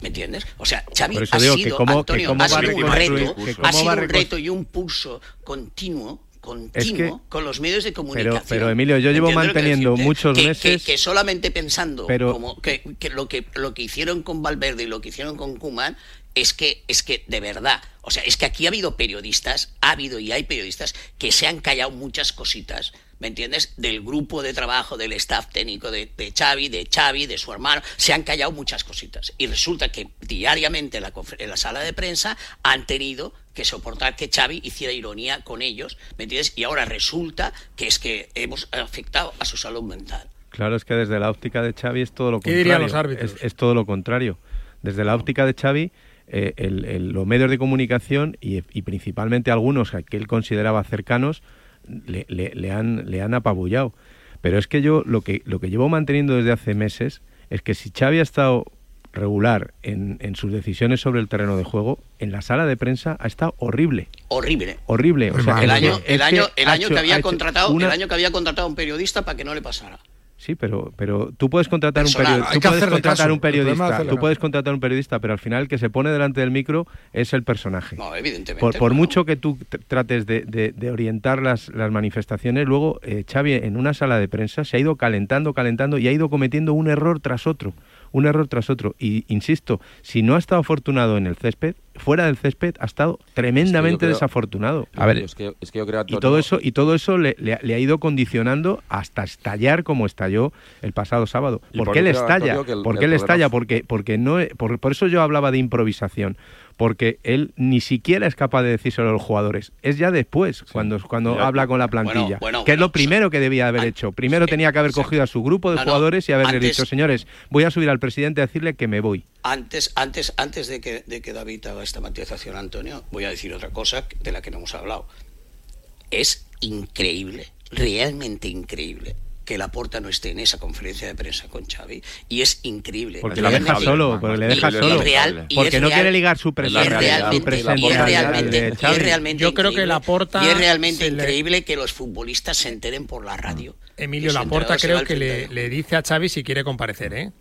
¿Me entiendes? O sea, Xavi ha digo sido, cómo- Antonio, ha sido un reto, ha sido un reto y un pulso continuo, continuo con los medios de comunicación. pero, Emilio, yo llevo ¿Entiendes lo que manteniendo muchos Que- meses- Que, que solamente pensando Pero- como que, que lo que lo que hicieron con Valverde y lo que hicieron con Kuman es que es que de verdad, o sea, es que aquí ha habido periodistas, ha habido y hay periodistas que se han callado muchas cositas. ¿Me entiendes? Del grupo de trabajo, del staff técnico de, de Xavi, de Xavi, de su hermano, se han callado muchas cositas. Y resulta que diariamente en la, confer- en la sala de prensa han tenido que soportar que Xavi hiciera ironía con ellos, ¿me entiendes? Y ahora resulta que es que hemos afectado a su salud mental. Claro, es que desde la óptica de Xavi es todo lo ¿Qué contrario. dirían los árbitros? Es, es todo lo contrario. Desde la óptica de Xavi, eh, el- el- los medios de comunicación y, y principalmente algunos que él consideraba cercanos le, le- le han, le han apabullado. Pero es que yo lo que, lo que llevo manteniendo desde hace meses es que si Xavi ha estado regular en, en sus decisiones sobre el terreno de juego, en la sala de prensa ha estado horrible. Horrible. Horrible. O sea, el año, el año, el año que ha había contratado, una- el año que había contratado a un periodista para que no le pasara. Sí, pero, pero tú puedes contratar un Personal. periodista. Hay Tú puedes contratar un periodista. Tú puedes contratar un periodista, pero al final el que se pone delante del micro es el personaje. No, evidentemente. Por, mucho que tú tr- trates de, de- de orientar las, las manifestaciones, luego eh, Xavi en una sala de prensa se ha ido calentando, calentando y ha ido cometiendo un error tras otro, un error tras otro. Y insisto, si no ha estado afortunado en el césped, fuera del césped ha estado tremendamente creo- desafortunado. A ver, es que, es que yo creo, Y todo eso, y todo eso le, le ha- le ha ido condicionando hasta estallar como estalló el pasado sábado. ¿Por por qué le eso, estalla? ¿Por qué le problema estalla? es- Porque, porque no, por, por eso yo hablaba de improvisación. Porque él ni siquiera es capaz de decírselo a los jugadores. Es ya después, cuando, cuando habla con la plantilla. bueno, que es lo primero que debía haber hecho. Primero tenía que haber cogido a su grupo de No, no, jugadores y haberle antes- dicho, señores, voy a subir al presidente a decirle que me voy. Antes, antes, antes de que, de que David haga esta matización, Antonio, voy a decir otra cosa de la que no hemos hablado. Es increíble, realmente increíble, que Laporta no esté en esa conferencia de prensa con Xavi. Y es increíble. Porque le deja solo, porque le deja solo. real- Porque no real- quiere ligar su presencia, su realmente- presencia Yo creo que Laporta Y es realmente le- increíble que los futbolistas se enteren por la radio. Emilio que su Laporta creo que 30 le, le dice a Xavi si quiere comparecer, ¿eh?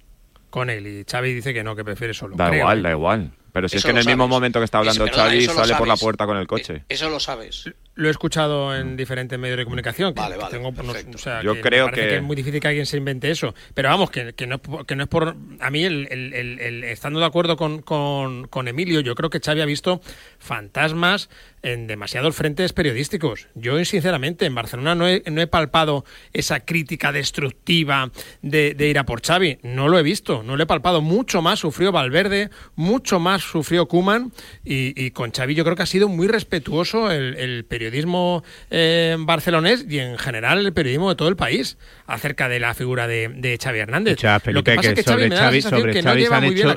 Con él. Y Xavi dice que no, que prefiere solo. Da creo, igual, ¿eh? da igual. Pero si es que en el mismo momento que está hablando Eso, Xavi sale por la puerta con el coche. Eso lo sabes. Lo he escuchado en diferentes medios de comunicación. que- Vale, que vale, tengo, no- perfecto. o sea, Yo que creo que- es muy difícil que alguien se invente eso. Pero vamos, que, que no, es por- que no es por. A mí, el, el- el- el- estando de acuerdo con, con- con Emilio, yo creo que Xavi ha visto fantasmas en demasiados frentes periodísticos. Yo, sinceramente, en Barcelona no he, no he palpado esa crítica destructiva de, de ir a por Xavi. No lo he visto, no lo he palpado. Mucho más sufrió Valverde, mucho más sufrió Kuman y, y con Xavi yo creo que ha sido muy respetuoso el, el periodismo eh, barcelonés y en general el periodismo de todo el país acerca de la figura de, de Xavi Hernández. Escucha, Lo Felipe, pasa que, es que Xavi sobre Xavi, sensación sobre que no Xavi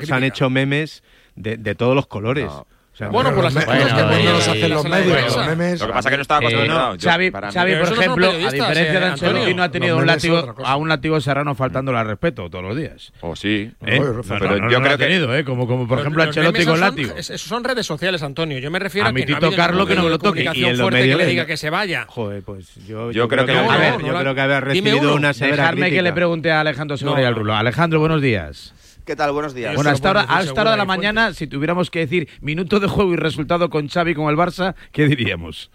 se han, se hecho memes de, de todos los colores. O sea, Bueno, por las Los excusas memes, que ponen los los hacen los medios, los memes. Lo que pasa es que no estaba Eh, acostumbrado. Yo- Xavi, Xavi, por son ejemplo, a diferencia de eh, Ancelotti, Antonio. no ha tenido un látigo, a un látigo serrano faltándole al respeto todos los días. O sí. ¿Eh? No, No, pero no, yo no creo lo ha que- tenido, ¿eh? Como, como por ejemplo Ancelotti con son- látigo. Esos son redes sociales, Antonio. Yo me refiero A a, mi que no ha Tito Carlos que no me lo toque. Y comunicación fuerte que le diga que se vaya. Joder, pues yo, Yo creo que- a No, ver, no, yo no la- creo que haber recibido una severa Dejarme que le pregunte a Alejandro Segura y al Rulo. Alejandro, buenos días. ¿Qué tal? Buenos días. Bueno, hasta ahora, hasta ahora de la mañana, si tuviéramos que decir minuto de juego y resultado con Xavi con el Barça, ¿qué diríamos?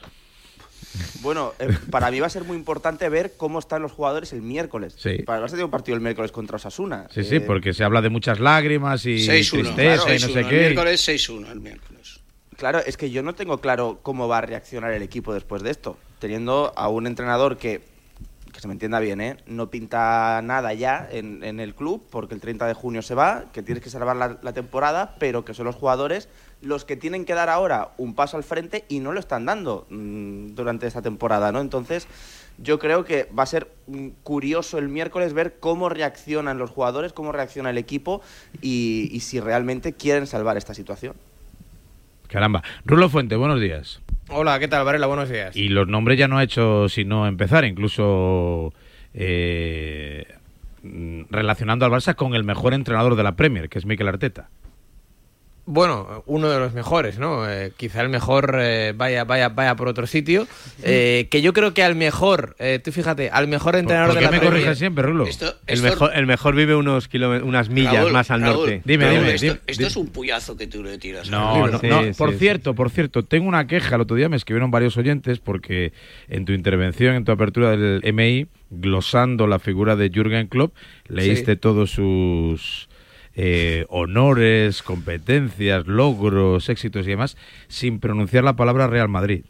Bueno, eh, para mí va a ser muy importante ver cómo están los jugadores el miércoles. Sí. Para el Barça tiene un partido el miércoles contra Osasuna. Sí, sí, Eh, porque se habla de muchas lágrimas y 6-1. tristeza claro, y no 6-1. sé El qué. miércoles 6-1, el miércoles. Claro, es que yo no tengo claro cómo va a reaccionar el equipo después de esto. Teniendo a un entrenador que que se me entienda bien, ¿eh? no pinta nada ya en, en el club porque el 30 de junio se va, que tienes que salvar la, temporada, pero que son los jugadores los que tienen que dar ahora un paso al frente y no lo están dando mm, durante esta temporada, ¿no? Entonces, yo creo que va a ser mm, curioso el miércoles ver cómo reaccionan los jugadores, cómo reacciona el equipo y, y si realmente quieren salvar esta situación. Caramba. Rulo Fuente, buenos días. Hola, ¿qué tal, Varela? Buenos días. Y los nombres ya no ha hecho sino empezar, incluso eh, mm, relacionando al Barça con el mejor entrenador de la Premier, que es Mikel Arteta. Bueno, uno de los mejores, ¿no? Eh, quizá el mejor eh, vaya, vaya, vaya por otro sitio. Eh, que yo creo que al mejor, eh, tú fíjate, al mejor entrenador ¿Por de qué la me Premier- corriges siempre, Rulo? Esto- El mejor, el mejor vive unos kilómetros, unas millas Raúl, más al Raúl, norte. Dime, Raúl, dime, esto, dime, esto dime. es un puyazo que tú le tiras. No, no, no. por cierto, por cierto, tengo una queja. El otro día me escribieron varios oyentes porque en tu intervención, en tu apertura del MI, glosando la figura de Jürgen Klopp, leíste todos sus eh, honores, competencias, logros, éxitos y demás, sin pronunciar la palabra Real Madrid.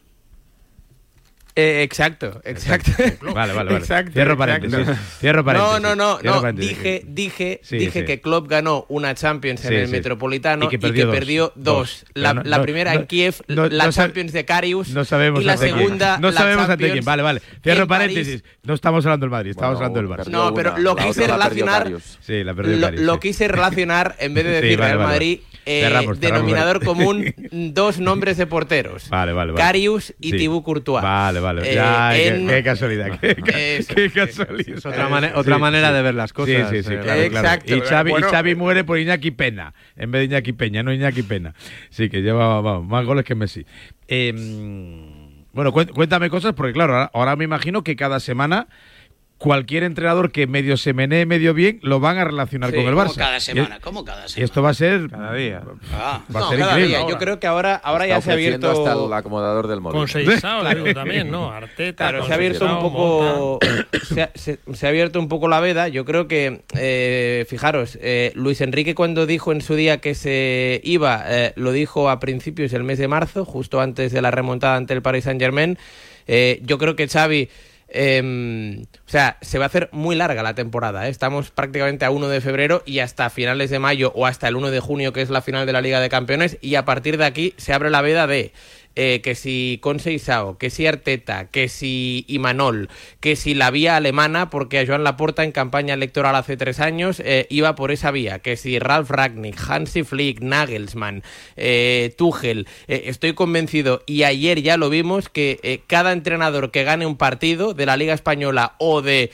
Eh, exacto, exacto. Vale, vale, vale. *laughs* Exacto, Cierro exacto. paréntesis. Cierro paréntesis. No, no, no, no. paréntesis. Dije, dije, Sí, dije sí. que Klopp ganó una Champions en Sí, el sí. Metropolitano Y que perdió dos. dos. Dos. La, Pero no- la no- primera no- en Kiev, no- la Champions de Karius. No sabemos y la segunda, No la sabemos ante quién. Vale, vale. Cierro París. paréntesis. No estamos hablando del Madrid, estamos hablando del Barça. No, pero lo quise relacionar. Sí, la perdió Lo, Carius, quise *laughs* relacionar, en vez de decir Real Madrid. Eh, Cerramos, cerramos, denominador *laughs* común, dos nombres de porteros. Vale, vale, vale. Carius y Sí. Thibaut Courtois. Vale, vale. Eh, Ya, en- qué, casualidad. Qué, Eso, qué casualidad. Es otra mane- otra manera de ver las cosas, Sí, sí, sí, eh, claro, claro. Exacto. Y Xavi, y Xavi muere por Iñaki Pena, en vez de Iñaki Peña, no Iñaki Pena. Sí, que lleva vamos, más goles que Messi. Eh, bueno, cué- cuéntame cosas, porque claro, ahora, ahora me imagino que cada semana cualquier entrenador que medio se menee medio bien lo van a relacionar Sí, con el ¿cómo Barça. cada Y- semana? ¿Cómo cada Y esto va a ser... Cada día. Ah. Va a No, ser cada increíble. día. Yo creo que ahora, ahora ya se ha abierto. hasta el acomodador del móvil. Con *laughs* Seisao, digo, también, ¿no? Arteta. Claro, con se ha abierto un poco. *coughs* Se, ha, se- se ha abierto un poco la veda. Yo creo que, eh, fijaros, eh, Luis Enrique cuando dijo en su día que se iba, eh, lo dijo a principios del mes de marzo, justo antes de la remontada ante el Paris Saint Germain. yo creo que Xavi. Eh, o sea, se va a hacer muy larga la temporada. ¿eh? Estamos prácticamente a 1 de febrero y hasta finales de mayo o hasta el 1 de junio, que es la final de la Liga de Campeones. Y a partir de aquí se abre la veda de eh, que si Conseisao, que si Arteta, que si Imanol, que si la vía alemana, porque a Joan Laporta en campaña electoral hace tres años eh, iba por esa vía, que si Ralf Ragnick, Hansi Flick, Nagelsmann, eh, Tuchel, eh, estoy convencido, y ayer ya lo vimos, que cada entrenador que gane un partido de la Liga Española o de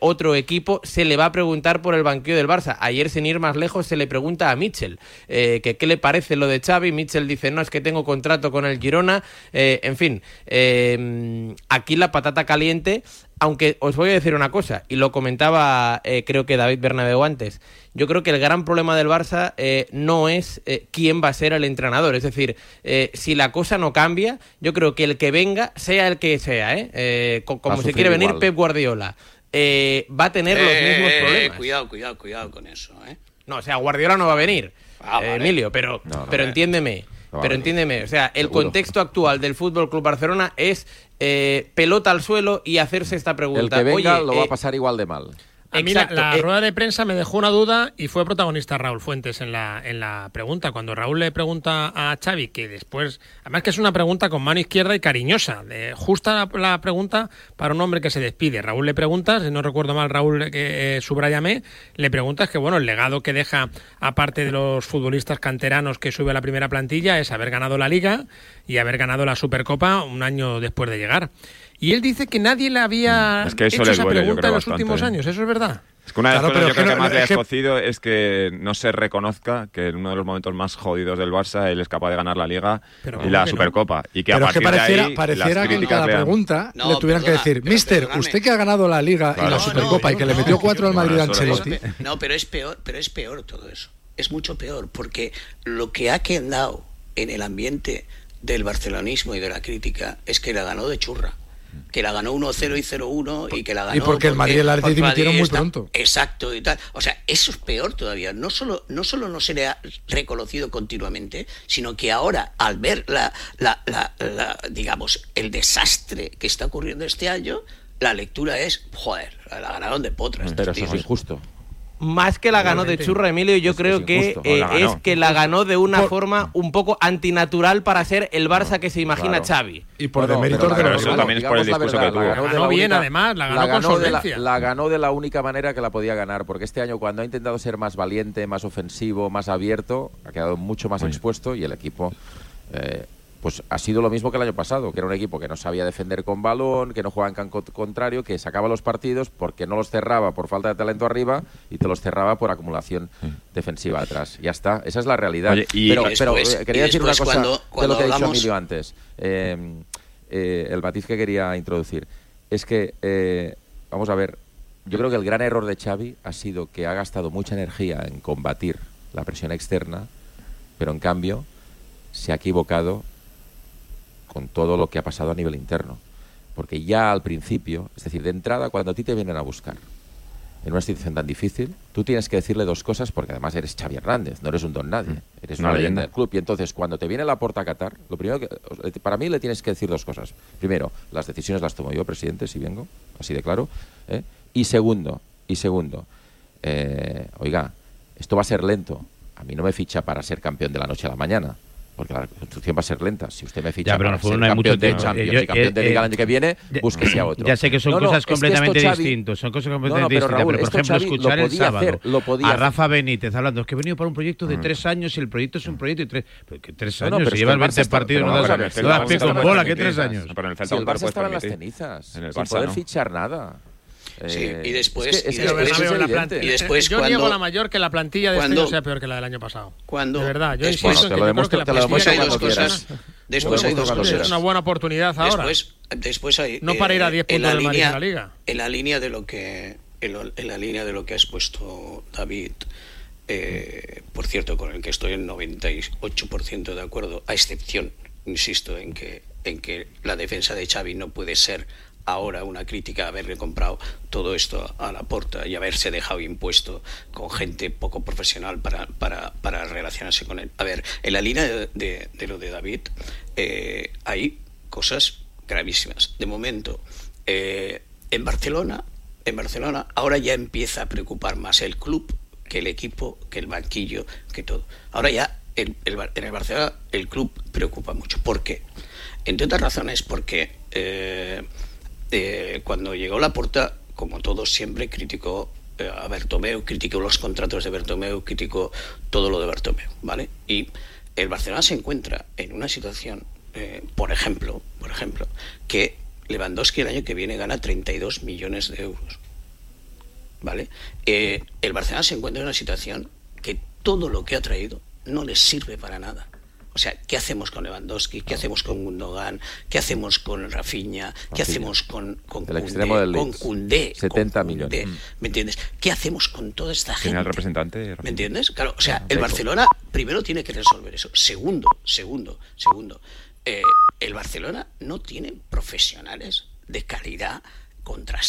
otro equipo se le va a preguntar por el banquillo del Barça. Ayer, sin ir más lejos, se le pregunta a Mitchell que qué le parece lo de Xavi. Mitchell dice, no, es que tengo contrato con el Girona. Eh, en fin, eh, aquí la patata caliente, aunque os voy a decir una cosa, y lo comentaba eh, creo que David Bernabeu antes, yo creo que el gran problema del Barça eh, no es eh, quién va a ser el entrenador, es decir, eh, si la cosa no cambia, yo creo que el que venga, sea el que sea, ¿eh? Eh, co- como se quiere venir igual. Pep Guardiola, eh, va a tener los mismos eh, problemas. Cuidado, cuidado, cuidado con eso, ¿eh? No, o sea, Guardiola no va a venir, Ah, eh, vale. Emilio, pero, No, no, pero eh. entiéndeme. Pero entiéndeme, o sea, el Seguro. contexto actual del Fútbol Club Barcelona es eh, pelota al suelo y hacerse esta pregunta. El que venga Oye, lo va eh, a pasar igual de mal. A mí la, eh. rueda de prensa me dejó una duda y fue protagonista Raúl Fuentes en la, en la pregunta. Cuando Raúl le pregunta a Xavi, que después, además que es una pregunta con mano izquierda y cariñosa, de- justa la, la pregunta para un hombre que se despide. Raúl le pregunta, si no recuerdo mal, Raúl, que eh, subrayame, le preguntas que bueno, el legado que deja, aparte de los futbolistas canteranos que sube a la primera plantilla, es haber ganado la Liga y haber ganado la Supercopa un año después de llegar. Y él dice que nadie le había Es que eso hecho le esa duele, yo pregunta creo, en los bastante, últimos ¿eh? años. ¿Eso es verdad? Es que una de las Claro, cosas pero yo creo que que no- más le ha es que- escocido es que no se reconozca que en uno de los momentos más jodidos del Barça él es capaz de ganar la Liga Pero y ¿cómo la que no? Supercopa. Y que a Pero es que partir de pareciera, ahí pareciera las que cada pregunta No, le tuvieran perdona, que decir, pero Mister, perdóname. usted que ha ganado la Liga y Claro. la No, Supercopa no, y que le no, metió cuatro al Madrid Ancelotti. No, pero es peor, pero es peor todo eso. Es mucho peor, porque lo que ha quedado en el ambiente del barcelonismo y de la crítica es que la ganó de churra. Que la ganó 1-0 y 0-1 y que la ganó. Y porque el Madrid y el Atleti dimitieron muy pronto. Exacto y tal. O sea, eso es peor todavía. No solo, no solo no se le ha reconocido continuamente, sino que ahora, al ver la, la, la- la- digamos, el desastre que está ocurriendo este año, la lectura es, joder, la ganaron de potras. Pero eso es injusto. Más que la ganó de churro, Emilio, yo creo que eh, La es que la ganó de una forma un poco antinatural para ser el Barça que se imagina claro. Xavi. Y por Bueno, deméritos pero de la eso ganó, también es por el la discurso verdad, que la tuvo. ganó de Ganó la bien, única- además, la ganó la- solvencia. La, ganó de la única manera que la podía ganar, porque este año cuando ha intentado ser más valiente, más ofensivo, más abierto, ha quedado mucho más expuesto y el equipo eh, pues ha sido lo mismo que el año pasado, que era un equipo que no sabía defender con balón, que no jugaba en campo contrario, que sacaba los partidos porque no los cerraba por falta de talento arriba y te los cerraba por acumulación defensiva atrás. Ya está, esa es la realidad. Oye, y- pero, eh, quería y decir una cosa cuando- de lo que ha dicho hablamos- Emilio antes. Eh, eh, el matiz que quería introducir es que, eh, vamos a ver, yo creo que el gran error de Xavi ha sido que ha gastado mucha energía en combatir la presión externa, pero en cambio se ha equivocado con todo lo que ha pasado a nivel interno. Porque ya al principio, es decir, de entrada, cuando a ti te vienen a buscar en una situación tan difícil, tú tienes que decirle dos cosas, porque además eres Xavi Hernández, no eres un don nadie, eres una, Una leyenda del club. Y entonces, cuando te viene la porta a Qatar, lo primero que. Para mí le tienes que decir dos cosas. Primero, las decisiones las tomo yo, presidente, si vengo, así de claro. ¿eh? Y segundo, y segundo, eh, oiga, esto va a ser lento. A mí no me ficha para ser campeón de la noche a la mañana. Porque la construcción va a ser lenta. Si usted me ficha Ya, pero para no fue- ser no hay campeón mucho de tiempo. Champions Yo- y campeón de eh, Liga el eh, año que viene, ya- búsquese a otro. Ya sé que son No, no, cosas es que esto completamente Xavi- distintas, son cosas No, completamente no, pero distintas. Raúl, pero por ejemplo, Xavi escuchar el sábado hacer, lo podía a hacer. Rafa Benítez hablando, es que he venido para un proyecto de tres años y el proyecto es un proyecto de tres, que tres No, no, años, pero si llevas el 20 Barça está- partidos no das, no pie con bola, que tres años. Pero en el Celta no estaba en las cenizas, En el sin Barça poder no. fichar nada. Sí, Eh, y después- es que- es *laughs* y después- es la plantilla- Y después yo niego cuando- la mayor que la plantilla de cuando- este año sea peor que la del año pasado. ¿Cuándo? De verdad, yo Después- insisto Bueno, en que lo yo creo que la plantilla hay de dos cuando cosas. Después hay dos cuando es cosas. una buena oportunidad ahora. Después, después hay. No para ir a 10 en la puntos del Madrid en la Liga. En la línea de lo que en, lo- en la línea de lo que ha expuesto David, eh, por cierto, con el que estoy en 98% de acuerdo, a excepción, insisto, en que en que la defensa de Xavi no puede ser ahora una crítica haberle comprado todo esto a la porta y haberse dejado impuesto con gente poco profesional para, para, para relacionarse con él. A ver, en la línea de, lo de David eh, hay cosas gravísimas. De momento, eh, en Barcelona, en Barcelona ahora ya empieza a preocupar más el club que el equipo, que el banquillo, que todo. Ahora ya en el Barcelona el club preocupa mucho. ¿Por qué? Entre otras razones porque eh, eh, cuando llegó la porta, como todos siempre, criticó eh, a Bertomeu, criticó los contratos de Bertomeu, criticó todo lo de Bertomeu, ¿vale? Y el Barcelona se encuentra en una situación, eh, por ejemplo, por ejemplo, que Lewandowski el año que viene gana 32 millones de euros, ¿vale? El Barcelona se encuentra en una situación que todo lo que ha traído no les sirve para nada. O sea, ¿qué hacemos con Lewandowski? ¿Qué hacemos con Gundogan? ¿Qué hacemos con Rafinha? ¿Qué Rafinha. hacemos con, con El Koundé? extremo del Con. Koundé, 70 con millones. ¿Me entiendes? ¿Qué hacemos con toda esta gente? Tiene al representante. ¿Me entiendes? Claro, o sea, el Deco. Barcelona primero tiene que resolver eso. Segundo, segundo, segundo, eh, el Barcelona no tiene profesionales de calidad contrastada.